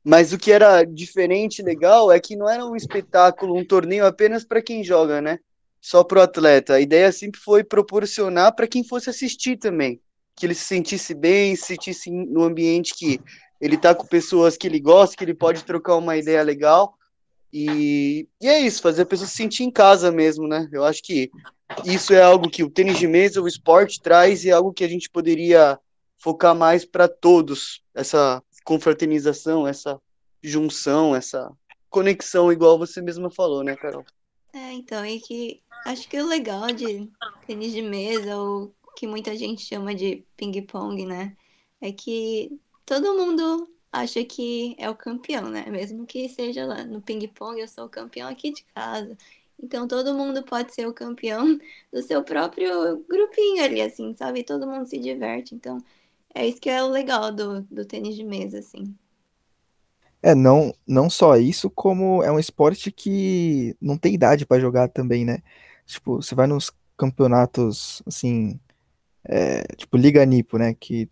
Mas o que era diferente legal é que não era um espetáculo, um torneio apenas para quem joga, né? Só pro atleta. A ideia sempre foi proporcionar para quem fosse assistir também, que ele se sentisse bem, se sentisse no ambiente que ele tá com pessoas que ele gosta, que ele pode trocar uma ideia legal. E, e é isso, fazer a pessoa se sentir em casa mesmo, né? Eu acho que isso é algo que o tênis de mesa, o esporte traz e é algo que a gente poderia focar mais para todos, essa confraternização, essa junção, essa conexão, igual você mesma falou, né, Carol? É, então, e que acho que o legal de tênis de mesa, ou que muita gente chama de ping-pong, né, é que todo mundo acha que é o campeão, né? Mesmo que seja lá no ping-pong, eu sou o campeão aqui de casa. Então todo mundo pode ser o campeão do seu próprio grupinho ali, assim, sabe? Todo mundo se diverte. Então é isso que é o legal do, do tênis de mesa, assim. É, não, não só isso, como é um esporte que não tem idade para jogar também, né? Tipo, você vai nos campeonatos, assim, é, tipo Liga Nipo, né? Que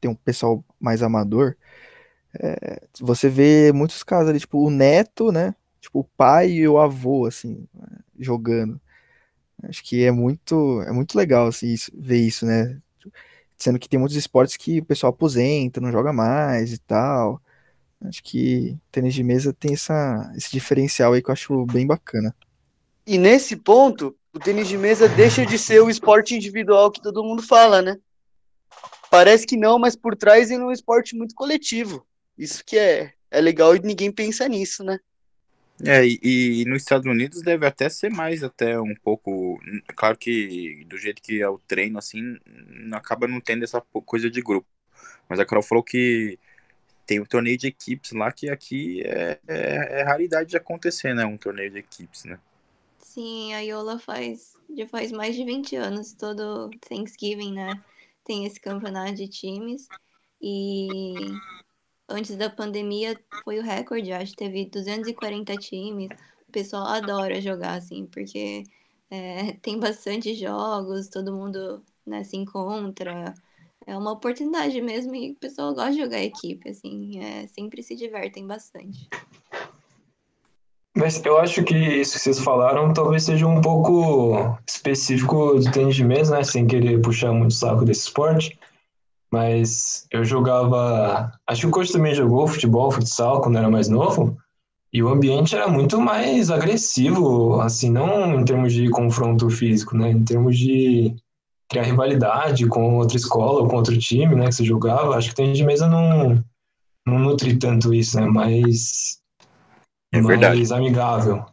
tem um pessoal mais amador. É, você vê muitos casos ali, tipo, o neto, né? Tipo, o pai e o avô, assim, jogando. Acho que é muito, é muito legal, assim, isso, ver isso, né? Sendo que tem muitos esportes que o pessoal aposenta, não joga mais e tal. Acho que tênis de mesa tem essa, esse diferencial aí que eu acho bem bacana. E nesse ponto, o tênis de mesa deixa de ser o esporte individual que todo mundo fala, né? Parece que não, mas por trás é um esporte muito coletivo. Isso que é, é legal e ninguém pensa nisso, né? É, e, e nos Estados Unidos deve até ser mais, até um pouco. Claro que do jeito que é o treino, assim, acaba não tendo essa coisa de grupo. Mas a Carol falou que tem um torneio de equipes lá que aqui é, é, é raridade de acontecer, né? Um torneio de equipes, né? Sim, a Yola faz, já faz mais de 20 anos, todo Thanksgiving, né? Tem esse campeonato de times. E antes da pandemia foi o recorde, acho que teve 240 times. O pessoal adora jogar, assim, porque é, tem bastante jogos, todo mundo né, se encontra. É uma oportunidade mesmo e o pessoal gosta de jogar equipe, assim, é, sempre se divertem bastante. Mas eu acho que isso que vocês falaram talvez seja um pouco específico do tênis de mesa, né? Sem querer puxar muito o saco desse esporte. Mas eu jogava. Acho que o coach também jogou futebol, futsal, quando era mais novo. E o ambiente era muito mais agressivo, assim, não em termos de confronto físico, né? Em termos de criar rivalidade com outra escola ou com outro time, né? Que você jogava. Acho que tem de mesa não, não nutre tanto isso, né? Mais. É verdade. Mais amigável.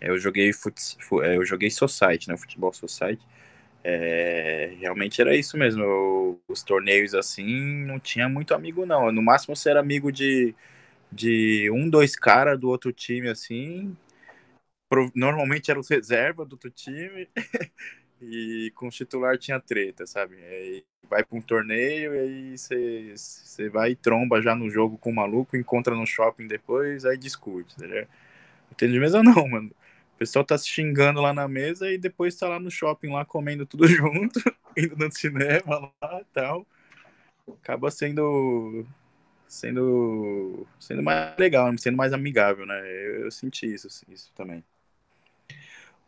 Eu joguei, fut... É, eu joguei Society, né? Futebol Society. É, realmente era isso mesmo. Os torneios assim não tinha muito amigo, não. No máximo você era amigo de, de um, dois caras do outro time, assim. Normalmente era os reserva do outro time. e com o titular tinha treta, sabe? Aí vai para um torneio e aí você vai e tromba já no jogo com o maluco, encontra no shopping depois, aí discute, tá ligado? Não tem de mesa não, mano. O pessoal tá se xingando lá na mesa e depois tá lá no shopping, lá comendo tudo junto, indo no cinema lá e tal. Acaba sendo sendo sendo mais legal, sendo mais amigável, né? Eu, eu senti isso, isso também.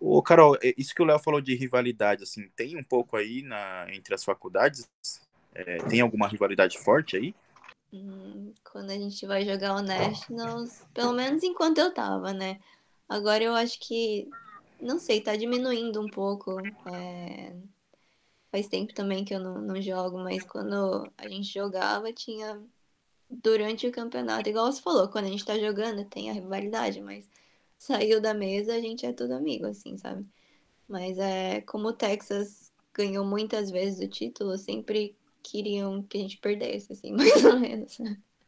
Ô, Carol, é, isso que o Léo falou de rivalidade, assim, tem um pouco aí na, entre as faculdades? É, tem alguma rivalidade forte aí? Hum, quando a gente vai jogar o Nationals, pelo menos enquanto eu tava, né? Agora eu acho que, não sei, tá diminuindo um pouco. É... Faz tempo também que eu não, não jogo, mas quando a gente jogava, tinha durante o campeonato, igual você falou, quando a gente tá jogando tem a rivalidade, mas saiu da mesa, a gente é tudo amigo, assim, sabe? Mas é como o Texas ganhou muitas vezes o título, sempre queriam que a gente perdesse, assim, mais ou menos.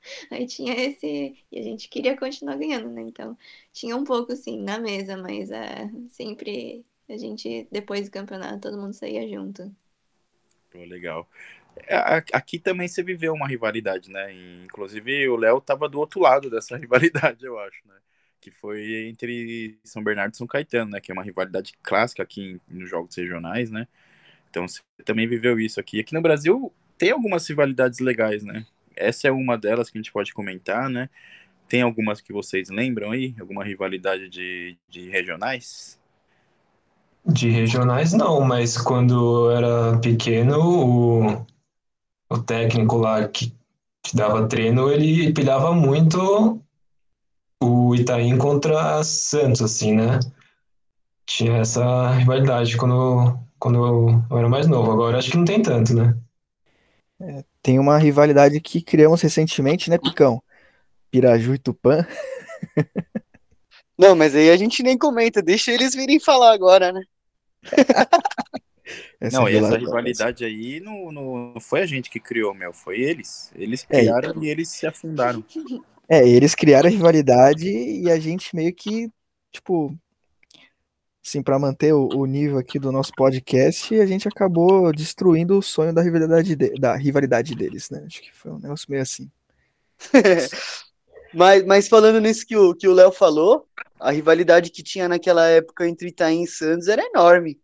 Aí tinha esse. E a gente queria continuar ganhando, né? Então, tinha um pouco, assim, na mesa, mas é, sempre a gente, depois do campeonato, todo mundo saía junto. Pô, legal. É, aqui também você viveu uma rivalidade, né? Inclusive o Léo tava do outro lado dessa rivalidade, eu acho, né? Que foi entre São Bernardo e São Caetano, né? Que é uma rivalidade clássica aqui nos jogos regionais, né? Então você também viveu isso aqui. Aqui no Brasil tem algumas rivalidades legais, né? Essa é uma delas que a gente pode comentar, né? Tem algumas que vocês lembram aí? Alguma rivalidade de, de regionais? De regionais não, mas quando eu era pequeno, o, o técnico lá que, que dava treino, ele pilhava muito o Itaim contra Santos, assim, né? Tinha essa rivalidade quando, quando eu era mais novo. Agora acho que não tem tanto, né? É, tem uma rivalidade que criamos recentemente, né, Picão? Piraju e Tupã. Não, mas aí a gente nem comenta, deixa eles virem falar agora, né? essa não, e essa rivalidade aí não, não foi a gente que criou, Mel, foi eles. Eles é, criaram é, e eles se afundaram. É, eles criaram a rivalidade e a gente meio que, tipo, assim, para manter o, o, nível aqui do nosso podcast, a gente acabou destruindo o sonho da rivalidade, de, da rivalidade deles, né? Acho que foi um negócio meio assim. mas, mas falando nisso que o que o Léo falou, a rivalidade que tinha naquela época entre Itaim e Santos era enorme.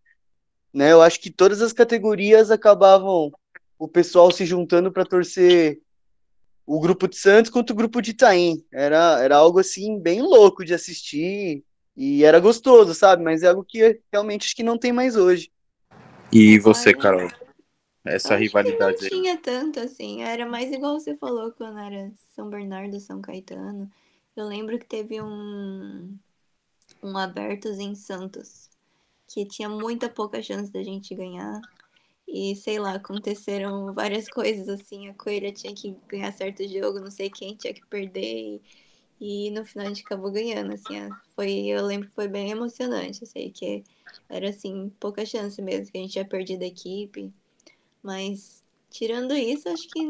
Né? Eu acho que todas as categorias acabavam o pessoal se juntando para torcer o grupo de Santos contra o grupo de Itaim. Era, era algo assim bem louco de assistir e era gostoso, sabe? Mas é algo que realmente acho que não tem mais hoje. E você, Carol? Essa rivalidade não tinha tanto assim, era mais igual você falou quando era São Bernardo, São Caetano. Eu lembro que teve um um abertos em Santos, que tinha muita pouca chance da gente ganhar. E sei lá, aconteceram várias coisas assim, a Coelha tinha que ganhar certo jogo, não sei quem tinha que perder. E e no final a gente acabou ganhando, assim, foi, eu lembro que foi bem emocionante, eu sei que era, assim, pouca chance mesmo, que a gente tinha perdido a equipe, mas tirando isso, acho que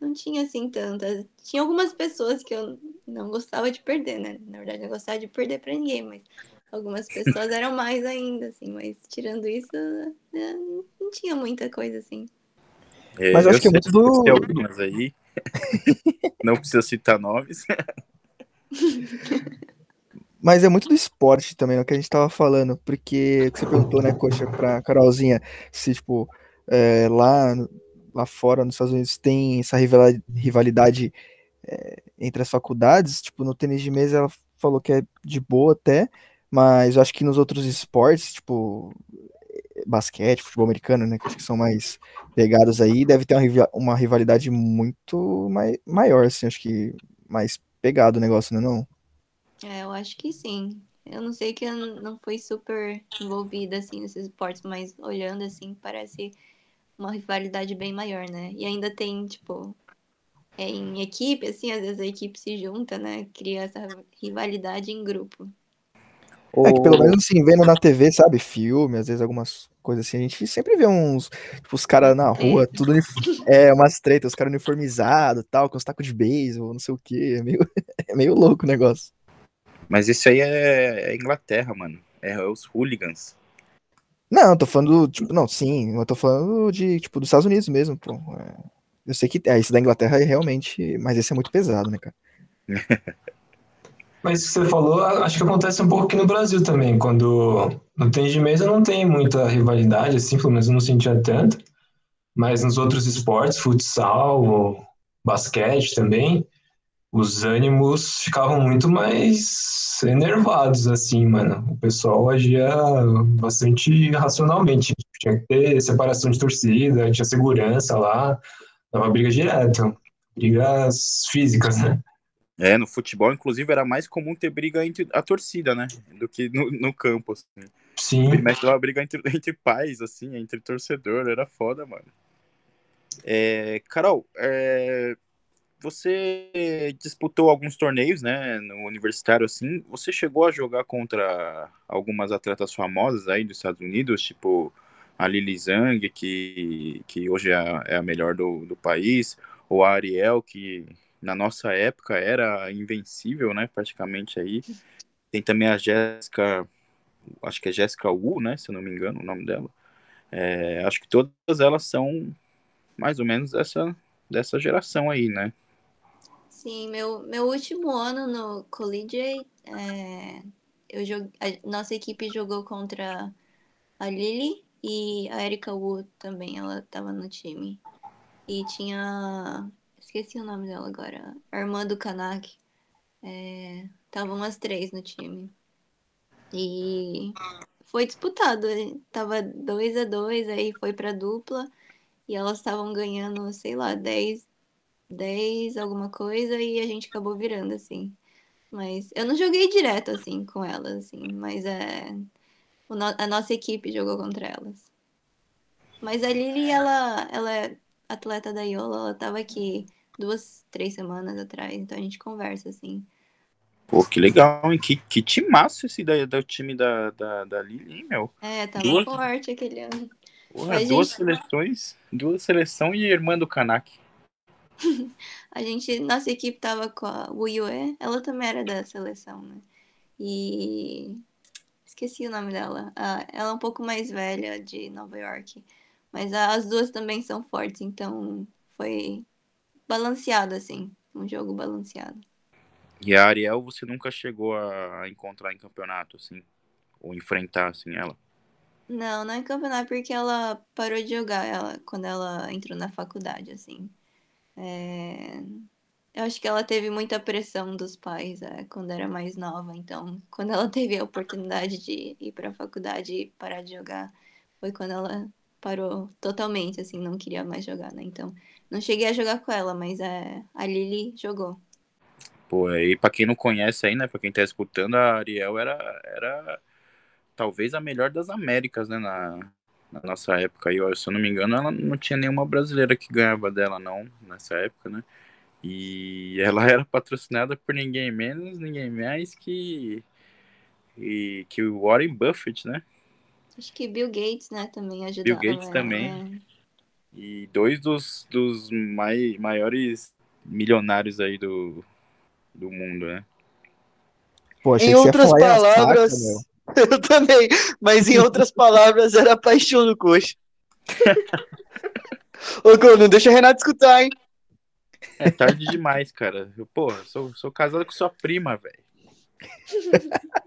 não tinha, assim, tanta, tinha algumas pessoas que eu não gostava de perder, né, na verdade, eu não gostava de perder pra ninguém, mas algumas pessoas eram mais ainda, assim, mas tirando isso, né, não tinha muita coisa, assim. É, mas acho que é muito do... algumas aí, não precisa citar nomes. Mas é muito do esporte também, é o que a gente tava falando, porque você perguntou, né, Coxa, pra Carolzinha, se, tipo, é, lá, lá fora, nos Estados Unidos, tem essa rivalidade é, entre as faculdades, tipo, no tênis de mesa ela falou que é de boa até, mas eu acho que nos outros esportes, tipo, basquete, futebol americano, né, que são mais pegados aí, deve ter uma, uma rivalidade muito mai, maior, assim, acho que mais pegado o negócio, não é não? É, eu acho que sim. Eu não sei que eu não fui super envolvida, assim, nesses esportes, mas olhando, assim, parece uma rivalidade bem maior, né? E ainda tem, tipo, é, em equipe, assim, às vezes a equipe se junta, né? Cria essa rivalidade em grupo. É que pelo menos assim, vendo na TV, sabe, filme, às vezes algumas coisas assim, a gente sempre vê uns, tipo, os caras na rua, tudo, é, umas tretas, os caras uniformizados, tal, com os tacos de beisebol, não sei o que, é meio, é meio louco o negócio. Mas isso aí é, é Inglaterra, mano, é, é os hooligans. Não, eu tô falando, tipo, não, sim, eu tô falando de, tipo, dos Estados Unidos mesmo, pô. É, eu sei que é, esse da Inglaterra é realmente, mas esse é muito pesado, né, cara? Mas que você falou, acho que acontece um pouco aqui no Brasil também, quando no tênis de mesa não tem muita rivalidade, assim, pelo menos eu não sentia tanto, mas nos outros esportes, futsal, basquete também, os ânimos ficavam muito mais enervados, assim, mano. O pessoal agia bastante racionalmente. Tinha que ter separação de torcida, tinha segurança lá, dava briga direto. Brigas físicas, né? É, no futebol, inclusive, era mais comum ter briga entre a torcida, né? Do que no, no campo, assim. Sim. Mas uma briga entre, entre pais, assim, entre torcedor, era foda, mano. É, Carol, é, você disputou alguns torneios, né, no universitário assim. Você chegou a jogar contra algumas atletas famosas aí dos Estados Unidos, tipo a Lili Zhang, que, que hoje é a, é a melhor do, do país, ou a Ariel, que na nossa época era invencível, né, praticamente aí. Tem também a Jéssica, acho que é Jéssica Wu, né, se eu não me engano o nome dela. É, acho que todas elas são mais ou menos dessa, dessa geração aí, né? Sim, meu, meu último ano no Collegiate, é, eu joguei, a nossa equipe jogou contra a Lily e a Erika Wu também, ela estava no time. E tinha. Esqueci o nome dela agora. A irmã do Kanak. Estavam é, as três no time. E foi disputado. Tava 2 a 2 aí foi pra dupla. E elas estavam ganhando, sei lá, 10, 10 alguma coisa. E a gente acabou virando, assim. Mas eu não joguei direto, assim, com elas, assim. Mas é a nossa equipe jogou contra elas. Mas a Lili, ela, ela é atleta da Iola, ela tava aqui duas, três semanas atrás, então a gente conversa, assim. Pô, que legal, hein? Que, que timaço esse da, do time da, da, da Lili, hein, meu? É, tava duas... forte aquele ano. Porra, duas gente... seleções, duas seleções e irmã do Kanak. a gente, nossa equipe tava com a Wu Yue, ela também era da seleção, né? E esqueci o nome dela. Ah, ela é um pouco mais velha de Nova York. Mas as duas também são fortes, então foi balanceado, assim. Um jogo balanceado. E a Ariel você nunca chegou a encontrar em campeonato, assim? Ou enfrentar, assim, ela? Não, não em campeonato, porque ela parou de jogar ela, quando ela entrou na faculdade, assim. É... Eu acho que ela teve muita pressão dos pais é, quando era mais nova, então quando ela teve a oportunidade de ir para a faculdade e parar de jogar, foi quando ela parou totalmente, assim, não queria mais jogar, né? Então, não cheguei a jogar com ela, mas é, a Lily jogou. Pô, aí para quem não conhece aí, né, para quem tá escutando, a Ariel era era talvez a melhor das Américas, né, na, na nossa época. E se eu não me engano, ela não tinha nenhuma brasileira que ganhava dela não nessa época, né? E ela era patrocinada por ninguém menos, ninguém mais que e, que o Warren Buffett, né? Acho que Bill Gates, né, também ajudou. Bill Gates também. É. E dois dos, dos mai, maiores milionários aí do, do mundo, né? Pô, em outras palavras, eu também, mas em outras palavras era a paixão do coxa. Ô, Gô, não deixa a Renato escutar, hein? É tarde demais, cara. Eu, porra, sou, sou casado com sua prima, velho.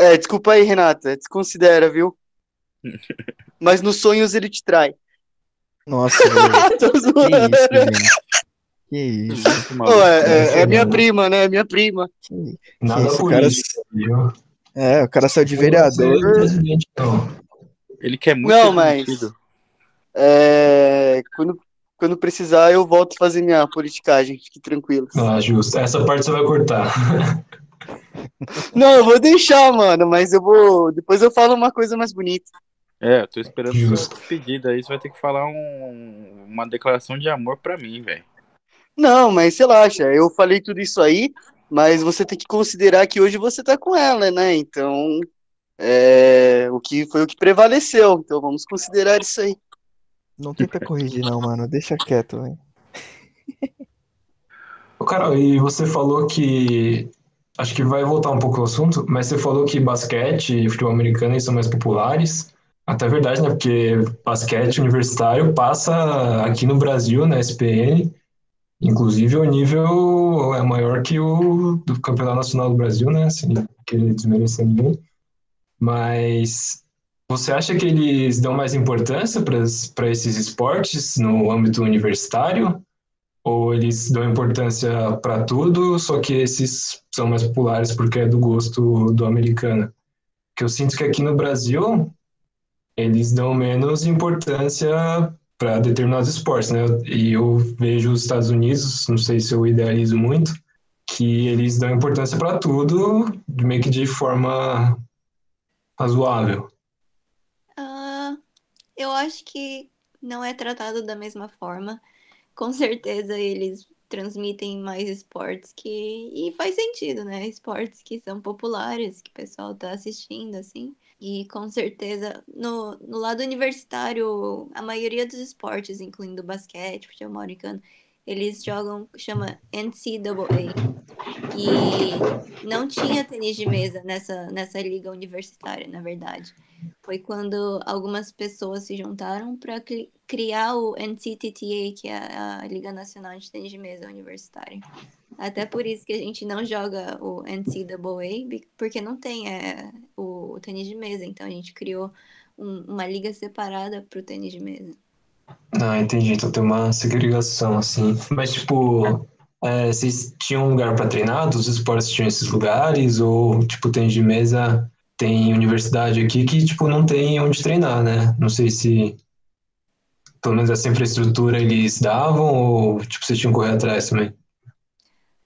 É, desculpa aí, Renata. Desconsidera, viu? Mas nos sonhos ele te trai. Nossa, velho. Tô zoando. Que isso, gente. Que isso? Oh, é, é, é, minha prima, né? É minha prima. Que, Nada que por cara... isso, É, o cara saiu de vereador. Ele quer muito Não, mas... É, quando, quando precisar, eu volto a fazer minha politicagem. Fique tranquilo. Ah, justo. Essa parte você vai cortar. Não, eu vou deixar, mano, mas eu vou. Depois eu falo uma coisa mais bonita. É, eu tô esperando Justo. sua despedida aí. Você vai ter que falar um, uma declaração de amor pra mim, velho. Não, mas relaxa, eu falei tudo isso aí, mas você tem que considerar que hoje você tá com ela, né? Então, é, o que foi o que prevaleceu. Então vamos considerar isso aí. Não tenta corrigir, não, mano. Deixa quieto, velho. Carol, e você falou que acho que vai voltar um pouco ao assunto, mas você falou que basquete e futebol americano são mais populares. Até verdade, né? Porque basquete universitário passa aqui no Brasil, na SPN, inclusive o nível é maior que o do Campeonato Nacional do Brasil, né? Assim, que desmerecer ninguém. Mas você acha que eles dão mais importância para esses esportes no âmbito universitário? ou eles dão importância para tudo, só que esses são mais populares porque é do gosto do americano. Que eu sinto que aqui no Brasil eles dão menos importância para determinados esportes, né? E eu vejo os Estados Unidos, não sei se eu idealizo muito, que eles dão importância para tudo, meio que de forma razoável. Uh, eu acho que não é tratado da mesma forma com certeza eles transmitem mais esportes que. E faz sentido, né? Esportes que são populares, que o pessoal tá assistindo, assim. E com certeza, no, no lado universitário, a maioria dos esportes, incluindo basquete, futebol americano, eles jogam, chama NCAA. E não tinha tênis de mesa nessa, nessa liga universitária, na verdade. Foi quando algumas pessoas se juntaram para criar o NCTTA, que é a Liga Nacional de Tênis de Mesa Universitária. Até por isso que a gente não joga o NCAA, porque não tem é, o, tênis de mesa. Então a gente criou um, uma liga separada para o tênis de mesa. Ah, entendi. Então tem uma segregação, assim. Mas, tipo, é, vocês tinham um lugar para treinar? Os esportes tinham esses lugares? Ou, tipo, tênis de mesa tem universidade aqui que, tipo, não tem onde treinar, né? Não sei se pelo menos essa infraestrutura eles davam ou, tipo, vocês tinham que correr atrás também?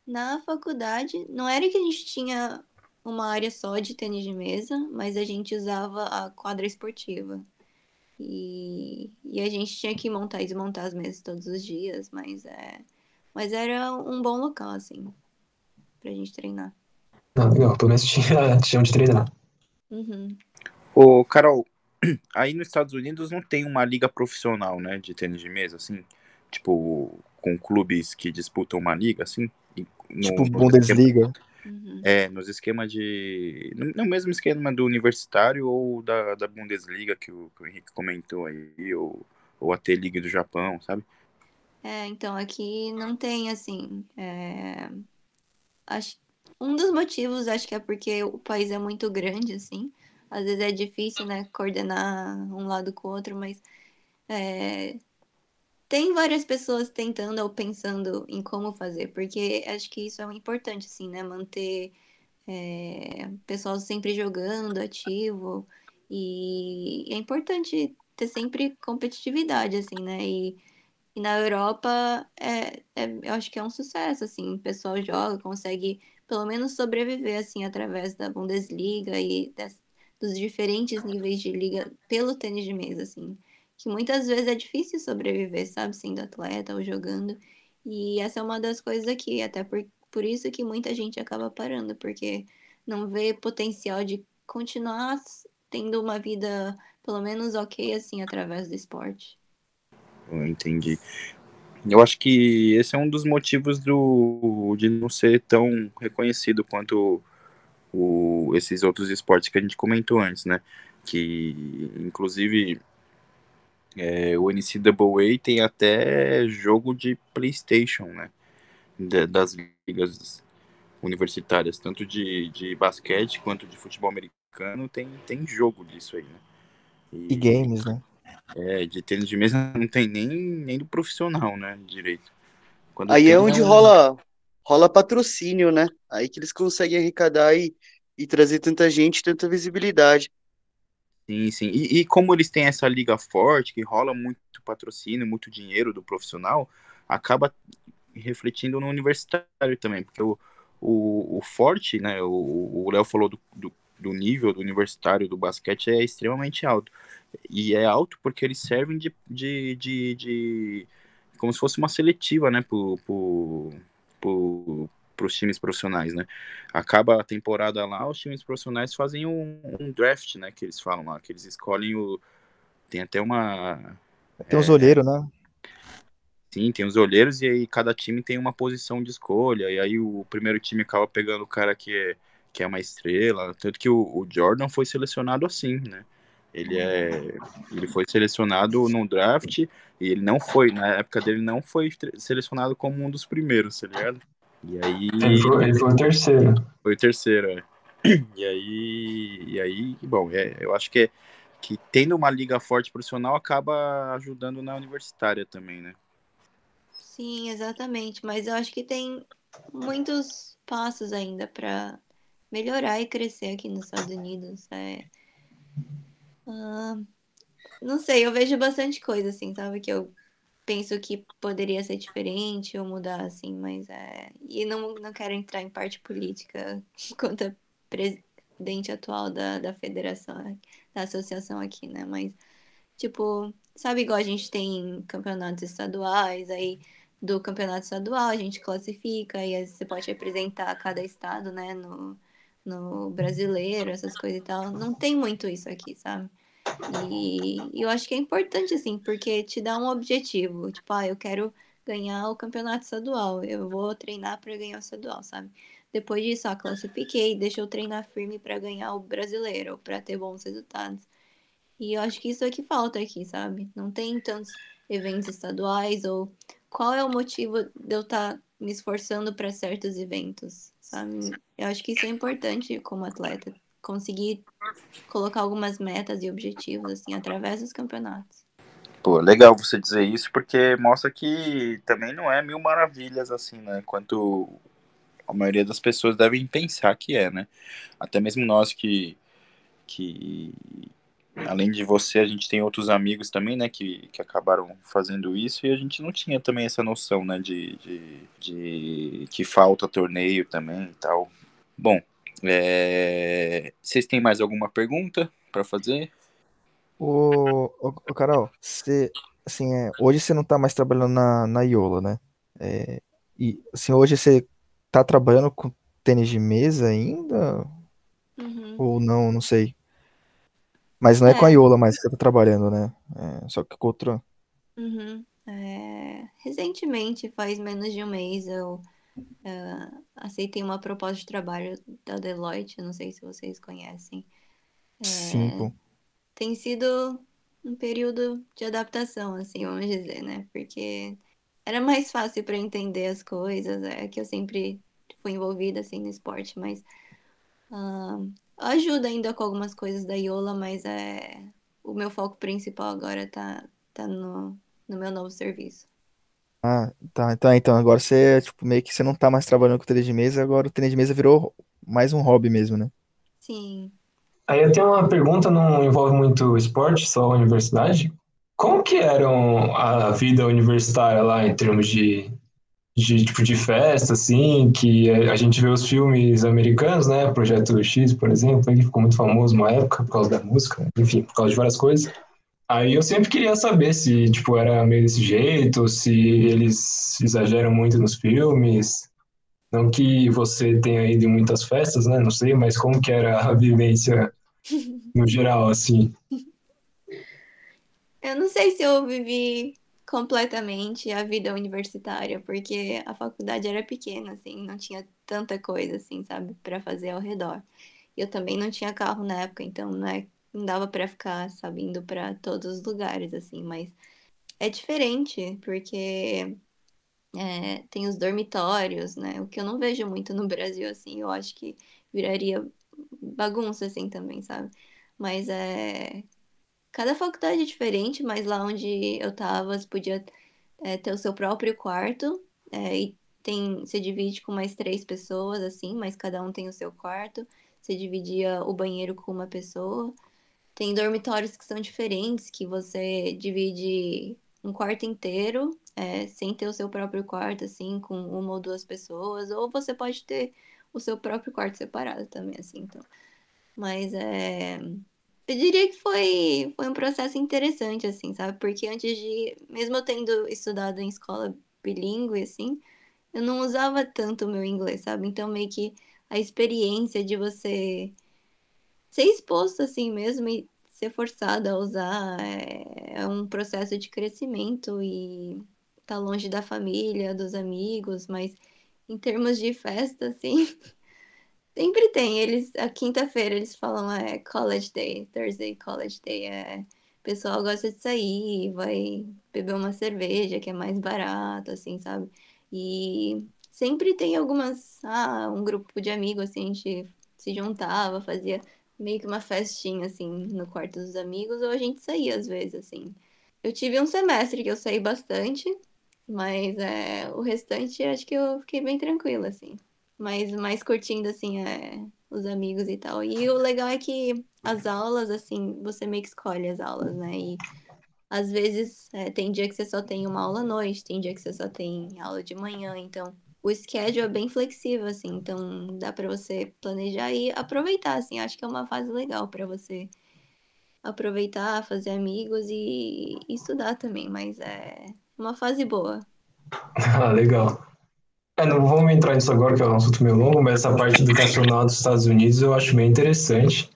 Na faculdade, não era que a gente tinha uma área só de tênis de mesa, mas a gente usava a quadra esportiva. E, e a gente tinha que montar e desmontar as mesas todos os dias, mas é. Mas era um bom local, assim, pra gente treinar. Ah, legal, pelo menos tinha, tinha onde treinar. Uhum. Ô, Carol, aí nos Estados Unidos não tem uma liga profissional, né, de tênis de mesa, assim? Tipo, com clubes que disputam uma liga, assim? No, tipo Bundesliga. Uhum. É, nos esquemas de. No, mesmo esquema do universitário ou da, da Bundesliga que o, que o Henrique comentou aí, ou, ou a T-League do Japão, sabe? É, então aqui não tem assim. É... Acho... Um dos motivos acho que é porque o país é muito grande, assim. Às vezes é difícil, né, coordenar um lado com o outro, mas é tem várias pessoas tentando ou pensando em como fazer, porque acho que isso é importante, assim, né? Manter é, o pessoal sempre jogando, ativo. E é importante ter sempre competitividade, assim, né? E, e na Europa, é, é, eu acho que é um sucesso, assim. O pessoal joga, consegue pelo menos sobreviver, assim, através da Bundesliga e das, dos diferentes níveis de liga pelo tênis de mesa, assim que muitas vezes é difícil sobreviver, sabe, sendo atleta ou jogando. E essa é uma das coisas aqui, até por, por isso que muita gente acaba parando, porque não vê potencial de continuar tendo uma vida pelo menos ok assim através do esporte. Eu entendi. Eu acho que esse é um dos motivos do, de não ser tão reconhecido quanto o, esses outros esportes que a gente comentou antes, né? Que, inclusive, é, o NCAA tem até jogo de PlayStation, né? das ligas universitárias, tanto de, de basquete quanto de futebol americano, tem, tem jogo disso aí, né? E, e games, né? É, de tênis de mesa não tem nem, nem do profissional, né? Direito. Quando aí é onde rola, rola patrocínio, né? Aí que eles conseguem arrecadar e, e trazer tanta gente, tanta visibilidade. Sim, sim. E, e, como eles têm essa liga forte, que rola muito patrocínio, muito dinheiro do profissional, acaba refletindo no universitário também, porque o, o, o forte, né, o Léo falou do, do, do, nível do universitário do basquete é extremamente alto. E é alto porque eles servem de, de, de, de como se fosse uma seletiva, né, pro, pro, pro, para os times profissionais, né? Acaba a temporada lá, os times profissionais fazem um, um, draft, né? Que eles falam lá, que eles escolhem o. Tem até uma. Tem é, os olheiros, né? Sim, tem os olheiros e aí cada time tem uma posição de escolha. E aí o primeiro time acaba pegando o cara que é, que é uma estrela. Tanto que o, o Jordan foi selecionado assim, né? Ele é, ele foi selecionado no draft e ele não foi, na época dele não foi selecionado como um dos primeiros, tá ligado? E aí. Ele foi, ele foi o terceiro. Foi o terceiro, é. E aí. E aí, bom, é, eu acho que, é, que tendo uma liga forte profissional acaba ajudando na universitária também, né? Sim, exatamente. Mas eu acho que tem muitos passos ainda para melhorar e crescer aqui nos Estados Unidos. É... Uh, não sei, eu vejo bastante coisa, assim, sabe? Que eu penso que poderia ser diferente ou mudar, assim, mas é. E não, não quero entrar em parte política quanto a presidente atual da, da federação, da associação aqui, né? Mas, tipo, sabe igual a gente tem campeonatos estaduais, aí do campeonato estadual, a gente classifica, e você pode representar cada estado, né, no, no brasileiro, essas coisas e tal. Não tem muito isso aqui, sabe? E, eu acho que é importante, assim, porque te dá um objetivo. Tipo, ah, eu quero ganhar o campeonato estadual, eu vou treinar para ganhar o estadual, sabe? Depois disso, ah, classifiquei, deixa eu treinar firme para ganhar o brasileiro, para ter bons resultados. E eu acho que isso é que falta aqui, sabe? Não tem tantos eventos estaduais ou qual é o motivo de eu estar tá me esforçando para certos eventos, sabe? Eu acho que isso é importante como atleta, conseguir colocar algumas metas e objetivos assim através dos campeonatos. Pô, legal você dizer isso porque mostra que também não é mil maravilhas assim, né? Quanto a maioria das pessoas devem pensar que é, né? Até mesmo nós que que além de você, a gente tem outros amigos também, né, que, que acabaram fazendo isso e a gente não tinha também essa noção, né, de, de, de que falta torneio também e tal. Bom, é... vocês têm mais alguma pergunta para fazer? Ô, ô, ô, Carol, você, assim, é, hoje você não tá mais trabalhando na, na Iola, né? É, e, assim, hoje você tá trabalhando com tênis de mesa ainda? Uhum. Ou não, não sei. Mas não é, com a É. Iola mais que você tá trabalhando, né? É, só que com outra. Uhum. É, recentemente, faz menos de um mês, eu é, aceitei uma proposta de trabalho da Deloitte, não sei se vocês conhecem. Sim, É, pô. tem sido um período de adaptação, assim, vamos dizer, né? Porque era mais fácil para entender as coisas, é que eu sempre fui envolvida, assim, no esporte, mas ah, ajuda ainda com algumas coisas da Iola, mas é o meu foco principal agora tá, tá no, no meu novo serviço. Ah, tá. Então, então agora você, tipo, meio que você não tá mais trabalhando com tênis de mesa, agora o tênis de mesa virou mais um hobby mesmo, né? Sim. Aí eu tenho uma pergunta, não envolve muito esporte, só a universidade. Como que era a vida universitária lá em termos de, de tipo de festa, assim, que a gente vê os filmes americanos, né? Projeto X, por exemplo, que ficou muito famoso uma época por causa da música, enfim, por causa de várias coisas. Aí eu sempre queria saber se, tipo, era meio desse jeito, se eles exageram muito nos filmes. Não que você tenha ido em muitas festas, né? Não sei, mas como que era a vivência no geral, assim? Eu não sei se eu vivi completamente a vida universitária, porque a faculdade era pequena, assim, não tinha tanta coisa, assim, sabe, para fazer ao redor. Eu também não tinha carro na época, então não é, não dava para ficar, sabe, indo para todos os lugares, assim, mas é diferente, porque é, tem os dormitórios, né, o que eu não vejo muito no Brasil, assim, eu acho que viraria bagunça, assim, também, sabe? Mas é Cada faculdade é diferente, mas lá onde eu tava, você podia é, ter o seu próprio quarto, é, e tem, você divide com mais três pessoas, assim, mas cada um tem o seu quarto. Você dividia o banheiro com uma pessoa. Tem dormitórios que são diferentes, que você divide um quarto inteiro, é, sem ter o seu próprio quarto, assim, com uma ou duas pessoas, ou você pode ter o seu próprio quarto separado também, assim, então. Mas é. Eu diria que foi, foi um processo interessante, assim, sabe? Porque antes de, mesmo eu tendo estudado em escola bilíngue, assim, eu não usava tanto o meu inglês, sabe? Então, meio que a experiência de você ser exposto assim mesmo e ser forçado a usar é, é um processo de crescimento e tá longe da família, dos amigos, mas em termos de festa, assim. Sempre tem, eles, a quinta-feira eles falam, é College Day, Thursday College Day, é, o pessoal gosta de sair, vai beber uma cerveja que é mais barato, assim, sabe? E sempre tem algumas, ah, um grupo de amigos, assim, a gente se juntava, fazia meio que uma festinha, assim, no quarto dos amigos, ou a gente saía às vezes, assim. Eu tive um semestre que eu saí bastante, mas é, o restante acho que eu fiquei bem tranquila, assim mas mais curtindo, assim, é, os amigos e tal. E o legal é que as aulas, assim, você meio que escolhe as aulas, né? E às vezes é, tem dia que você só tem uma aula à noite, tem dia que você só tem aula de manhã, então o schedule é bem flexível, assim, então dá para você planejar e aproveitar, assim, acho que é uma fase legal para você aproveitar, fazer amigos e, estudar também, mas é uma fase boa. Ah, legal. É, não vamos entrar nisso agora, que é um assunto meio longo, mas essa parte educacional dos Estados Unidos eu acho bem interessante.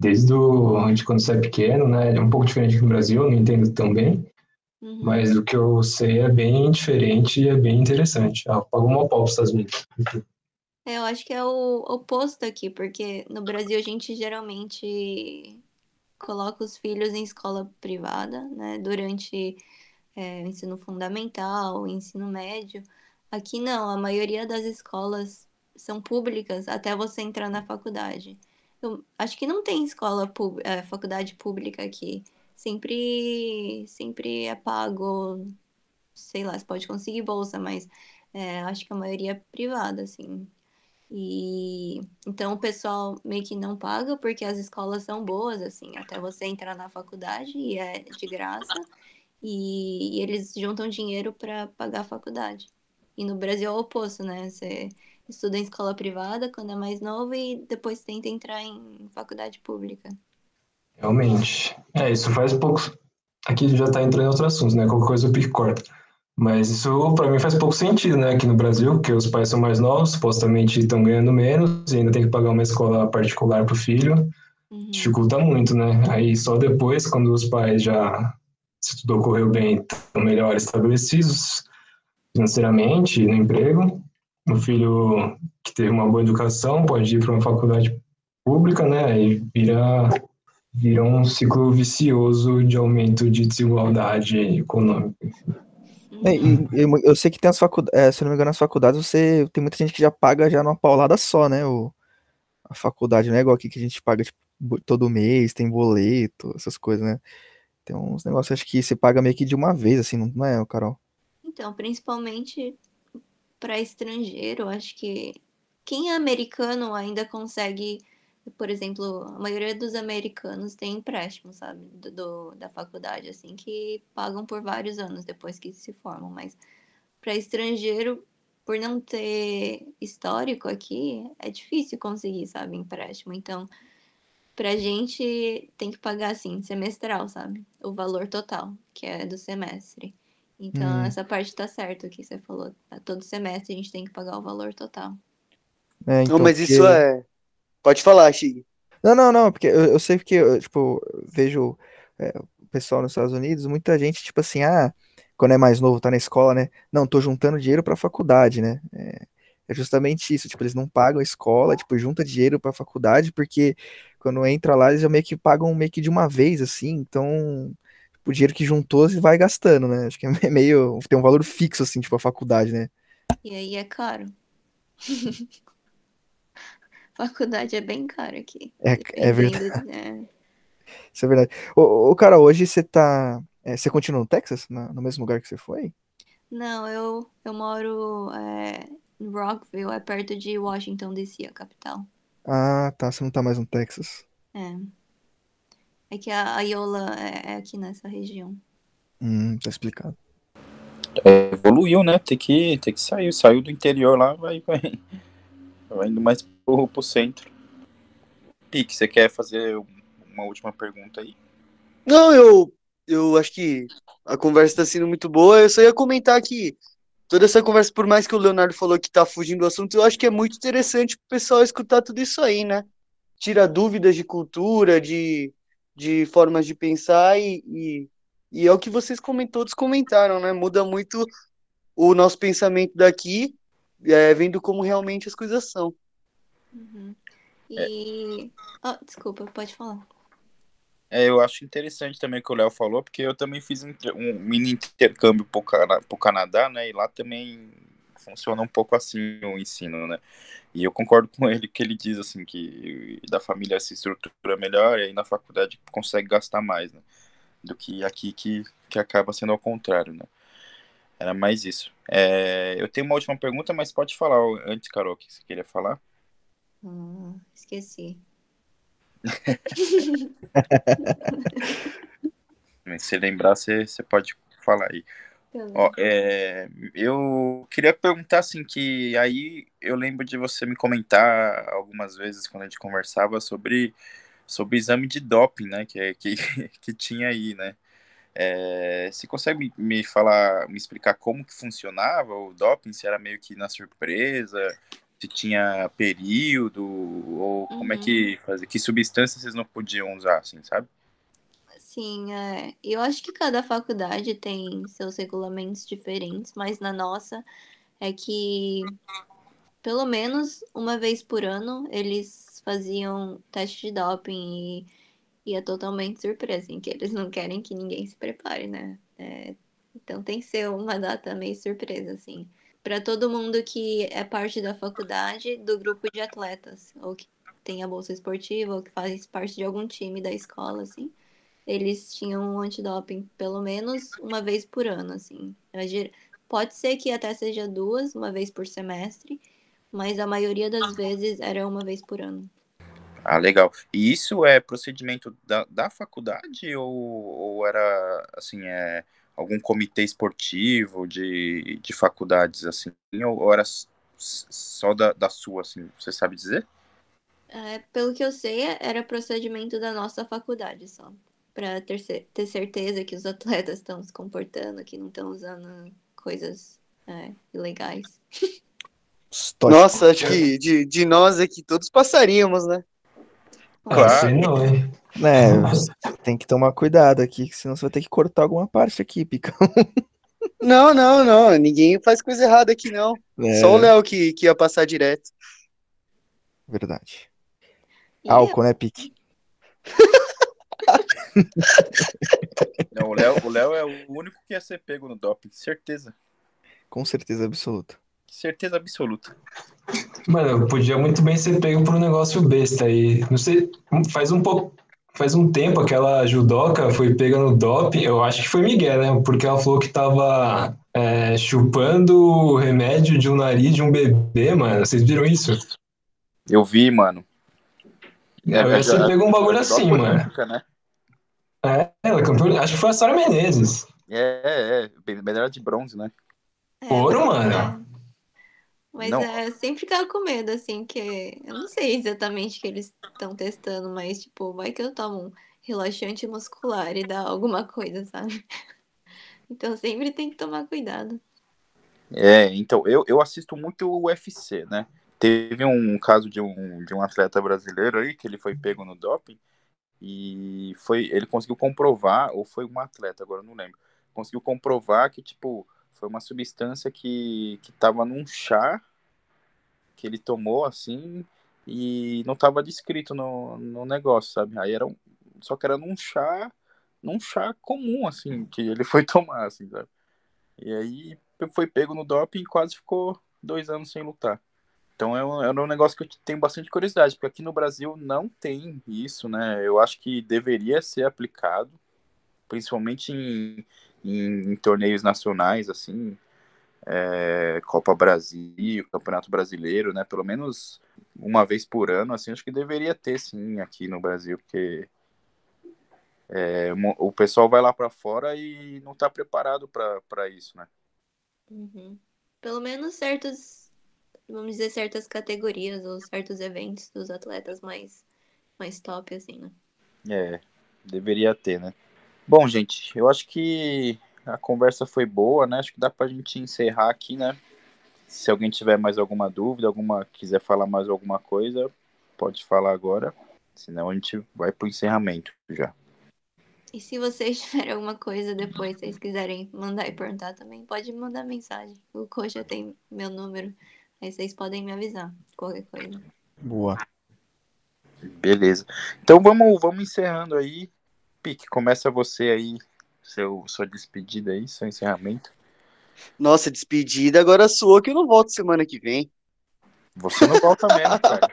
Desde o, de quando você é pequeno, né? É um pouco diferente do Brasil, não entendo tão bem. Uhum. Mas o que eu sei é bem diferente e é bem interessante. Ah, pago uma pau para os Estados Unidos. É, eu acho que é o oposto aqui, porque no Brasil a gente geralmente coloca os filhos em escola privada, né? Durante é, o ensino fundamental, o ensino médio. Aqui não, a maioria das escolas são públicas até você entrar na faculdade. Eu acho que não tem escola é, faculdade pública aqui. Sempre, sempre é pago, sei lá, você pode conseguir bolsa, mas é, acho que a maioria é privada, assim. E então o pessoal meio que não paga porque as escolas são boas, assim, até você entrar na faculdade e é de graça. E, e eles juntam dinheiro para pagar a faculdade. E no Brasil é o oposto, né? Você estuda em escola privada quando é mais novo e depois tenta entrar em faculdade pública. Realmente. É, isso faz pouco. Aqui já está entrando em outros assuntos, né? Qualquer coisa eu pico e corto. Mas isso para mim faz pouco sentido, né? Aqui no Brasil, porque os pais são mais novos, supostamente estão ganhando menos e ainda tem que pagar uma escola particular para o filho. Uhum. Dificulta muito, né? Aí só depois, quando os pais já, se tudo ocorreu bem, estão melhor estabelecidos financeiramente, no emprego, o filho que teve uma boa educação pode ir para uma faculdade pública, né? E vira, vira um ciclo vicioso de aumento de desigualdade econômica. É, e, eu, sei que tem as faculdades, se eu não me engano, as faculdades, você tem muita gente que já paga já numa paulada só, né? O, a faculdade, não é igual aqui que a gente paga tipo, todo mês, tem boleto, essas coisas, né? Tem uns negócios, acho que você paga meio que de uma vez, assim, não é, Carol? Então, principalmente para estrangeiro, acho que quem é americano ainda consegue, por exemplo, a maioria dos americanos tem empréstimo, sabe, do, do- da faculdade, assim, que pagam por vários anos depois que se formam, mas para estrangeiro, por não ter histórico aqui, é difícil conseguir, sabe, empréstimo. Então, pra gente tem que pagar assim, semestral, sabe? O valor total, que é do semestre. Então, Hum. essa parte tá certo que você falou. Tá? Todo semestre a gente tem que pagar o valor total. É, então, Não, mas porque- isso é. Pode falar, Chig. Não, não, não, porque eu, eu sei porque, eu, tipo, eu vejo é, o pessoal nos Estados Unidos, muita gente, tipo assim, ah, quando é mais novo, tá na escola, né? Não, tô juntando dinheiro pra faculdade, né? É, é justamente isso, tipo, eles não pagam a escola, tipo, junta dinheiro pra faculdade, porque quando entra lá, eles já meio que pagam meio que de uma vez, assim, então, tipo, o dinheiro que juntou, você vai gastando, né? Acho que é meio, tem um valor fixo, assim, tipo, a faculdade, né? E aí é caro. Faculdade é bem caro aqui. É, é verdade, é. isso é verdade. Ô, ô, cara, hoje você tá, é, você continua no Texas, na- no mesmo lugar que você foi? Não, eu, eu moro é, em Rockville, é perto de Washington, D.C., a capital. Ah, tá, você não tá mais no Texas. É. É que a a Iola é, é aqui nessa região. Hum, tá explicado. É, evoluiu, né? Tem que, tem que sair. Saiu do interior lá, vai, vai, vai indo mais pro, pro centro. Pique, você quer fazer uma última pergunta aí? Não, eu, eu acho que a conversa tá sendo muito boa. Eu só ia comentar que toda essa conversa, por mais que o Leonardo falou que tá fugindo do assunto, eu acho que é muito interessante pro pessoal escutar tudo isso aí, né? Tira dúvidas de cultura, de, de formas de pensar e, e, e é o que vocês comentou, todos comentaram, né? Muda muito o nosso pensamento daqui, é, vendo como realmente as coisas são. Uhum. E. Ah, desculpa, pode falar. É, eu acho interessante também o que o Léo falou, porque eu também fiz um, mini intercâmbio Cana pro Canadá, né? E lá também funciona um pouco assim o ensino, né? E eu concordo com ele que ele diz assim que da família se estrutura melhor e aí na faculdade consegue gastar mais, né? Do que aqui que, que acaba sendo ao contrário, né? Era mais isso. É, eu tenho uma última pergunta, mas pode falar antes, Carol, o que você queria falar? Hum, esqueci. Se lembrar, você, você pode falar aí. Beleza. Ó, é, eu queria perguntar assim que aí eu lembro de você me comentar algumas vezes quando a gente conversava sobre sobre exame de doping, né, que que, que tinha aí, né? É, você consegue me, falar, me explicar como que funcionava o doping? Se era meio que na surpresa, se tinha período, ou como é que fazia? Que substâncias vocês não podiam usar, assim, sabe? Sim, é. Eu acho que cada faculdade tem seus regulamentos diferentes, mas na nossa é que pelo menos uma vez por ano eles faziam teste de doping e, e é totalmente surpresa, em que eles não querem que ninguém se prepare, né? É, então tem que ser uma data meio surpresa, assim. Para todo mundo que é parte da faculdade, do grupo de atletas, ou que tem a bolsa esportiva, ou que faz parte de algum time da escola, assim eles tinham um antidoping pelo menos uma vez por ano, assim. Pode ser que até seja duas, uma vez por semestre, mas a maioria das vezes era uma vez por ano. Ah, legal. E isso é procedimento da, da faculdade ou, ou era, assim, é algum comitê esportivo de, de faculdades, assim, ou, ou era só da, da sua, assim, você sabe dizer? É, pelo que eu sei, era procedimento da nossa faculdade só para ter, ter certeza que os atletas estão se comportando, que não estão usando coisas é, ilegais. Nossa, acho que de, de nós aqui todos passaríamos, né? Claro. não, hein? É, tem que tomar cuidado aqui, senão você vai ter que cortar alguma parte aqui, Picão. Não, não, não. Ninguém faz coisa errada aqui, não. É. Só o Léo que, que ia passar direto. Verdade. Álcool, né, Pique? Não, o Léo, o Léo é o único que ia ser pego no doping, certeza. Com certeza absoluta. Certeza absoluta. Mano, podia muito bem ser pego por um negócio besta aí. Não sei, faz um pouco. Faz um tempo aquela judoca foi pega no doping, eu acho que foi Miguel, né? Porque ela falou que tava é, chupando o remédio de um nariz de um bebê, mano. Vocês viram isso? Eu vi, mano. É, você pegou um bagulho assim, mano. Né? É, ela acho que foi a Sara Menezes. É, é, é, medalha de bronze, né? É, Ouro, mano. Mas não. é, sempre ficava com medo, assim, que eu não sei exatamente o que eles estão testando, mas, tipo, vai que eu tomo um relaxante muscular e dá alguma coisa, sabe? Então sempre tem que tomar cuidado. É, então, eu, eu assisto muito o UFC, né? Teve um caso de um, de um atleta brasileiro aí que ele foi pego no doping e foi, ele conseguiu comprovar, ou foi um atleta, agora não lembro, conseguiu comprovar que, tipo, foi uma substância que, que tava num chá que ele tomou, assim, e não tava descrito no, no negócio, sabe? Aí era um, só que era num chá, num chá comum, assim, que ele foi tomar, assim, sabe? E aí foi pego no doping e quase ficou dois anos sem lutar. Então é um, é um negócio que eu tenho bastante curiosidade, porque aqui no Brasil não tem isso, né? Eu acho que deveria ser aplicado, principalmente em, em, em torneios nacionais, assim, é, Copa Brasil, Campeonato Brasileiro, né? Pelo menos uma vez por ano, assim, acho que deveria ter, sim, aqui no Brasil, porque é, o pessoal vai lá para fora e não está preparado para isso, né? Uhum. Pelo menos certos vamos dizer, certas categorias ou certos eventos dos atletas mais, mais top, assim, né? É, deveria ter, né? Bom, gente, eu acho que a conversa foi boa, né? Acho que dá pra gente encerrar aqui, né? Se alguém tiver mais alguma dúvida, alguma quiser falar mais alguma coisa, pode falar agora. Senão a gente vai pro encerramento já. E se vocês tiverem alguma coisa depois, vocês quiserem mandar e perguntar também, pode mandar mensagem. O coach tem meu número. Aí vocês podem me avisar, qualquer coisa. Boa. Beleza. Então vamos, vamos encerrando aí. Pique, começa você aí, seu, sua despedida aí, seu encerramento. Nossa, despedida agora sua que eu não volto semana que vem. Você não volta mesmo, cara.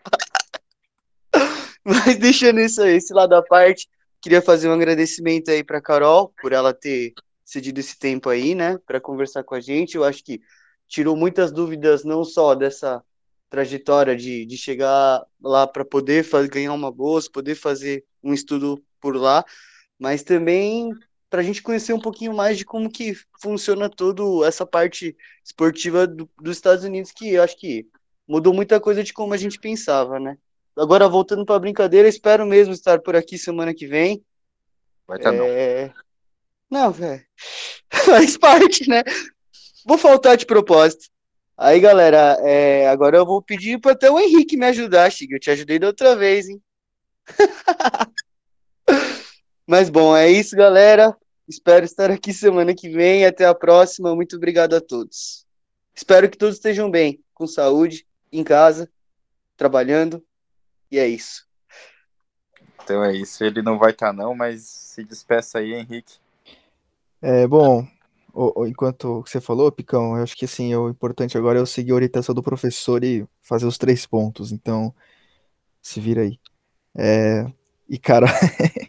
Mas deixando isso aí, esse lado da parte, queria fazer um agradecimento aí para Carol por ela ter cedido esse tempo aí, né, para conversar com a gente. Eu acho que tirou muitas dúvidas, não só dessa trajetória de, de chegar lá para poder fazer, ganhar uma bolsa, poder fazer um estudo por lá, mas também para a gente conhecer um pouquinho mais de como que funciona toda essa parte esportiva do, dos Estados Unidos, que eu acho que mudou muita coisa de como a gente pensava, né? Agora, voltando para a brincadeira, espero mesmo estar por aqui semana que vem. Vai estar tá é... Não, velho. Faz parte, né? Vou faltar de propósito. Aí, galera, é, agora eu vou pedir para até o Henrique me ajudar, Chico. Eu te ajudei da outra vez, hein? Mas bom, é isso, galera. Espero estar aqui semana que vem. Até a próxima. Muito obrigado a todos. Espero que todos estejam bem, com saúde, em casa, trabalhando. E é isso. Então é isso. Ele não vai estar, não, mas se despeça aí, Henrique. É, bom, enquanto você falou, Picão, eu acho que assim, o importante agora é eu seguir a orientação do professor e fazer os três pontos. Então, se vira aí. É, e, cara,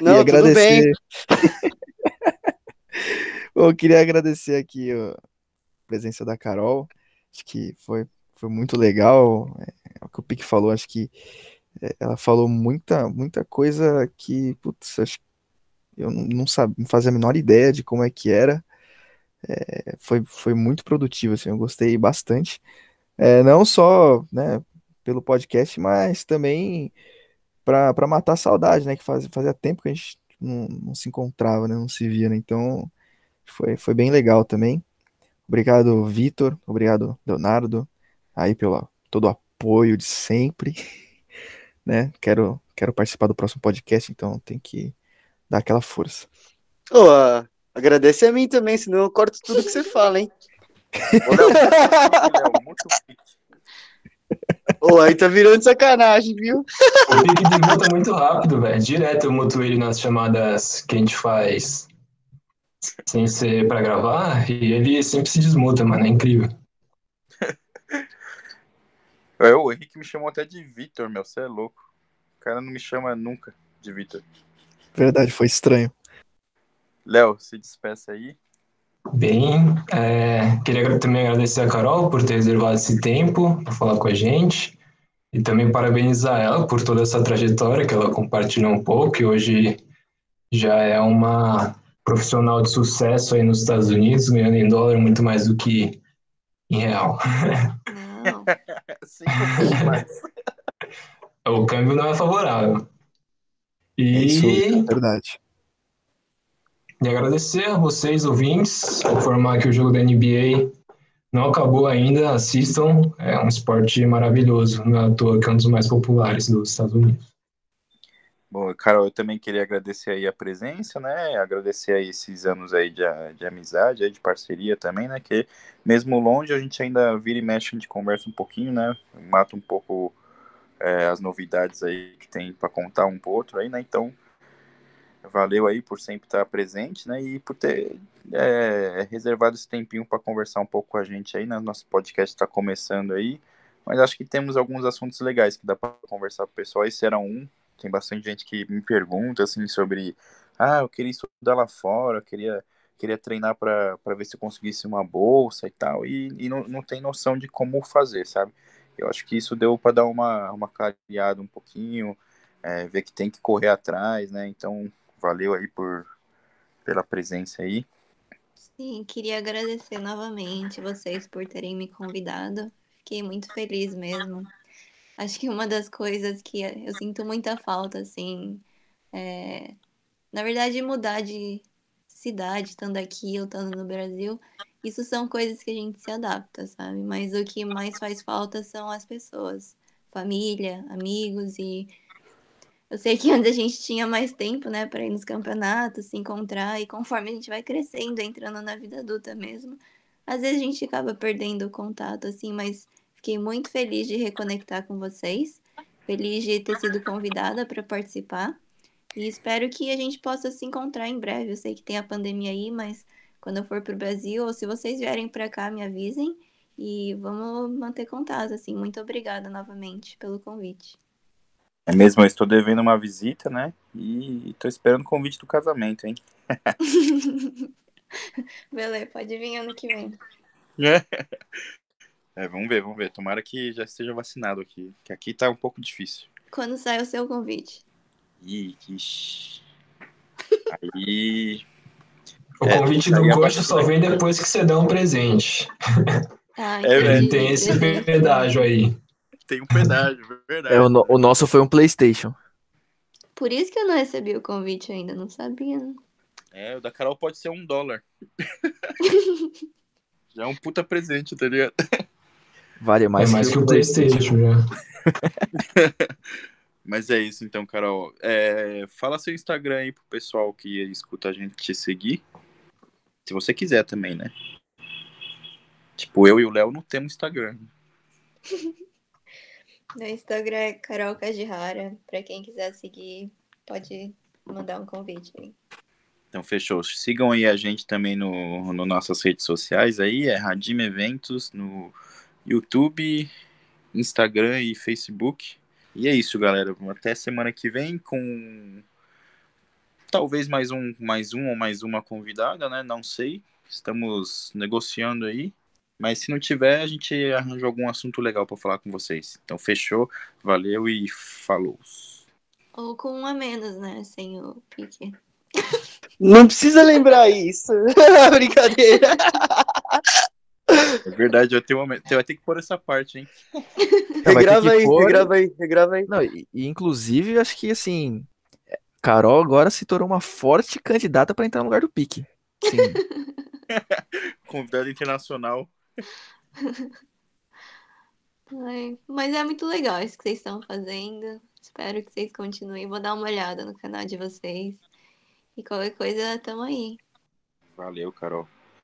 Não, e agradecer. Bom, eu queria agradecer aqui ó, a presença da Carol. Acho que foi, foi muito legal. É, é o que o Pique falou, acho que é, ela falou muita, muita coisa que, putz, acho que eu não, não sabia, não fazia a menor ideia de como é que era. É, foi, foi muito produtivo, assim, eu gostei bastante. É, não só, né, pelo podcast, mas também para para matar a saudade, né, que faz, fazia tempo que a gente não, não se encontrava, né, não se via, né, então foi, foi bem legal também. Obrigado, Vitor, obrigado, Leonardo, aí pelo todo o apoio de sempre, né, quero, quero participar do próximo podcast, então tem que dar aquela força. Ô, ah, agradece a mim também, senão eu corto tudo que você fala, hein? Ô, Léo, Léo, muito pique. Ô, aí tá virando sacanagem, viu? O pique desmuta muito rápido, velho. Direto eu muto ele nas chamadas que a gente faz sem ser pra gravar e ele sempre se desmuta, mano. É incrível. É, o Henrique me chamou até de Vitor, meu. Você é louco. O cara não me chama nunca de Vitor. Verdade, foi estranho. Léo, se despeça aí. Bem, é, queria também agradecer a Carol por ter reservado esse tempo para falar com a gente e também parabenizar ela por toda essa trajetória que ela compartilhou um pouco e hoje já é uma profissional de sucesso aí nos Estados Unidos, ganhando em dólar muito mais do que em real. Não. Cinco mais. O câmbio não é favorável. É isso, E é verdade. E agradecer a vocês, ouvintes, informar que o jogo da NBA não acabou ainda, assistam, é um esporte maravilhoso, não é à toa que é um dos mais populares dos Estados Unidos. Bom, Carol, eu também queria agradecer aí a presença, né? Agradecer aí esses anos aí de, de amizade, aí de parceria também, né? Que mesmo longe a gente ainda vira e mexe, a gente conversa um pouquinho, né? Mata um pouco é, as novidades aí que tem para contar um pro outro aí, né? Então, valeu aí por sempre estar presente, né? E por ter é, reservado esse tempinho para conversar um pouco com a gente aí, né? Nosso podcast está começando aí, mas acho que temos alguns assuntos legais que dá para conversar com o pessoal. Esse era um. Tem bastante gente que me pergunta assim sobre, ah, eu queria estudar lá fora, eu queria queria treinar para ver se eu conseguisse uma bolsa e tal, e, e não, não tem noção de como fazer, sabe? Eu acho que isso deu para dar uma, uma clareada um pouquinho, é, ver que tem que correr atrás, né? Então, valeu aí por pela presença aí. Sim, queria agradecer novamente vocês por terem me convidado. Fiquei muito feliz mesmo. Acho que uma das coisas que eu sinto muita falta, assim, é, na verdade, mudar de cidade, estando aqui ou estando no Brasil, isso são coisas que a gente se adapta, sabe? Mas o que mais faz falta são as pessoas, família, amigos e eu sei que antes a gente tinha mais tempo, né, para ir nos campeonatos, se encontrar, e conforme a gente vai crescendo, entrando na vida adulta mesmo, às vezes a gente acaba perdendo o contato, assim, mas fiquei muito feliz de reconectar com vocês, feliz de ter sido convidada para participar, e espero que a gente possa se encontrar em breve. Eu sei que tem a pandemia aí, mas quando eu for para o Brasil, ou se vocês vierem para cá, me avisem, e vamos manter contato, assim. Muito obrigada novamente pelo convite. É mesmo, eu estou devendo uma visita, né? E estou esperando o convite do casamento, hein? Beleza, pode vir ano que vem. É, vamos ver, vamos ver. Tomara que já esteja vacinado aqui, que aqui tá um pouco difícil. Quando sai o seu convite? Ih, ixi. Aí. O É, convite do partir só vem depois que você dá um presente. Ah, É, tem esse pedágio aí. Tem um pedágio, verdade. É, o, no- o nosso foi um PlayStation. Por isso que eu não recebi o convite ainda, não sabia. né? É, o da Carol pode ser um dólar. Já é um puta presente, tá ligado? Vale mais, é mais que o PlayStation já. Mas é isso então, Carol. É, fala seu Instagram aí pro pessoal que escuta a gente te seguir. Se você quiser também, né? Tipo, eu e o Léo não temos Instagram. Meu Instagram é Carol Kajihara. Pra quem quiser seguir, pode mandar um convite aí. Então, fechou. Sigam aí a gente também no, no nossas redes sociais aí, é Radim Eventos no YouTube, Instagram e Facebook. E é isso, galera. Até semana que vem com talvez mais um, mais um ou mais uma convidada, né? Não sei. Estamos negociando aí. Mas se não tiver, a gente arranja algum assunto legal para falar com vocês. Então fechou, valeu e falou. Ou com um a menos, né? Sem o pique. Não precisa lembrar isso. Brincadeira. É verdade, eu tenho uma... Você vai ter que pôr essa parte, hein? regrava aí, pôr... regrava aí, regrava aí. Não, e, e, inclusive, acho que assim, Carol agora se tornou uma forte candidata para entrar no lugar do pique. Sim. Convidada internacional. Mas é muito legal isso que vocês estão fazendo. Espero que vocês continuem. Vou dar uma olhada no canal de vocês. E qualquer coisa, tamo aí. Valeu, Carol.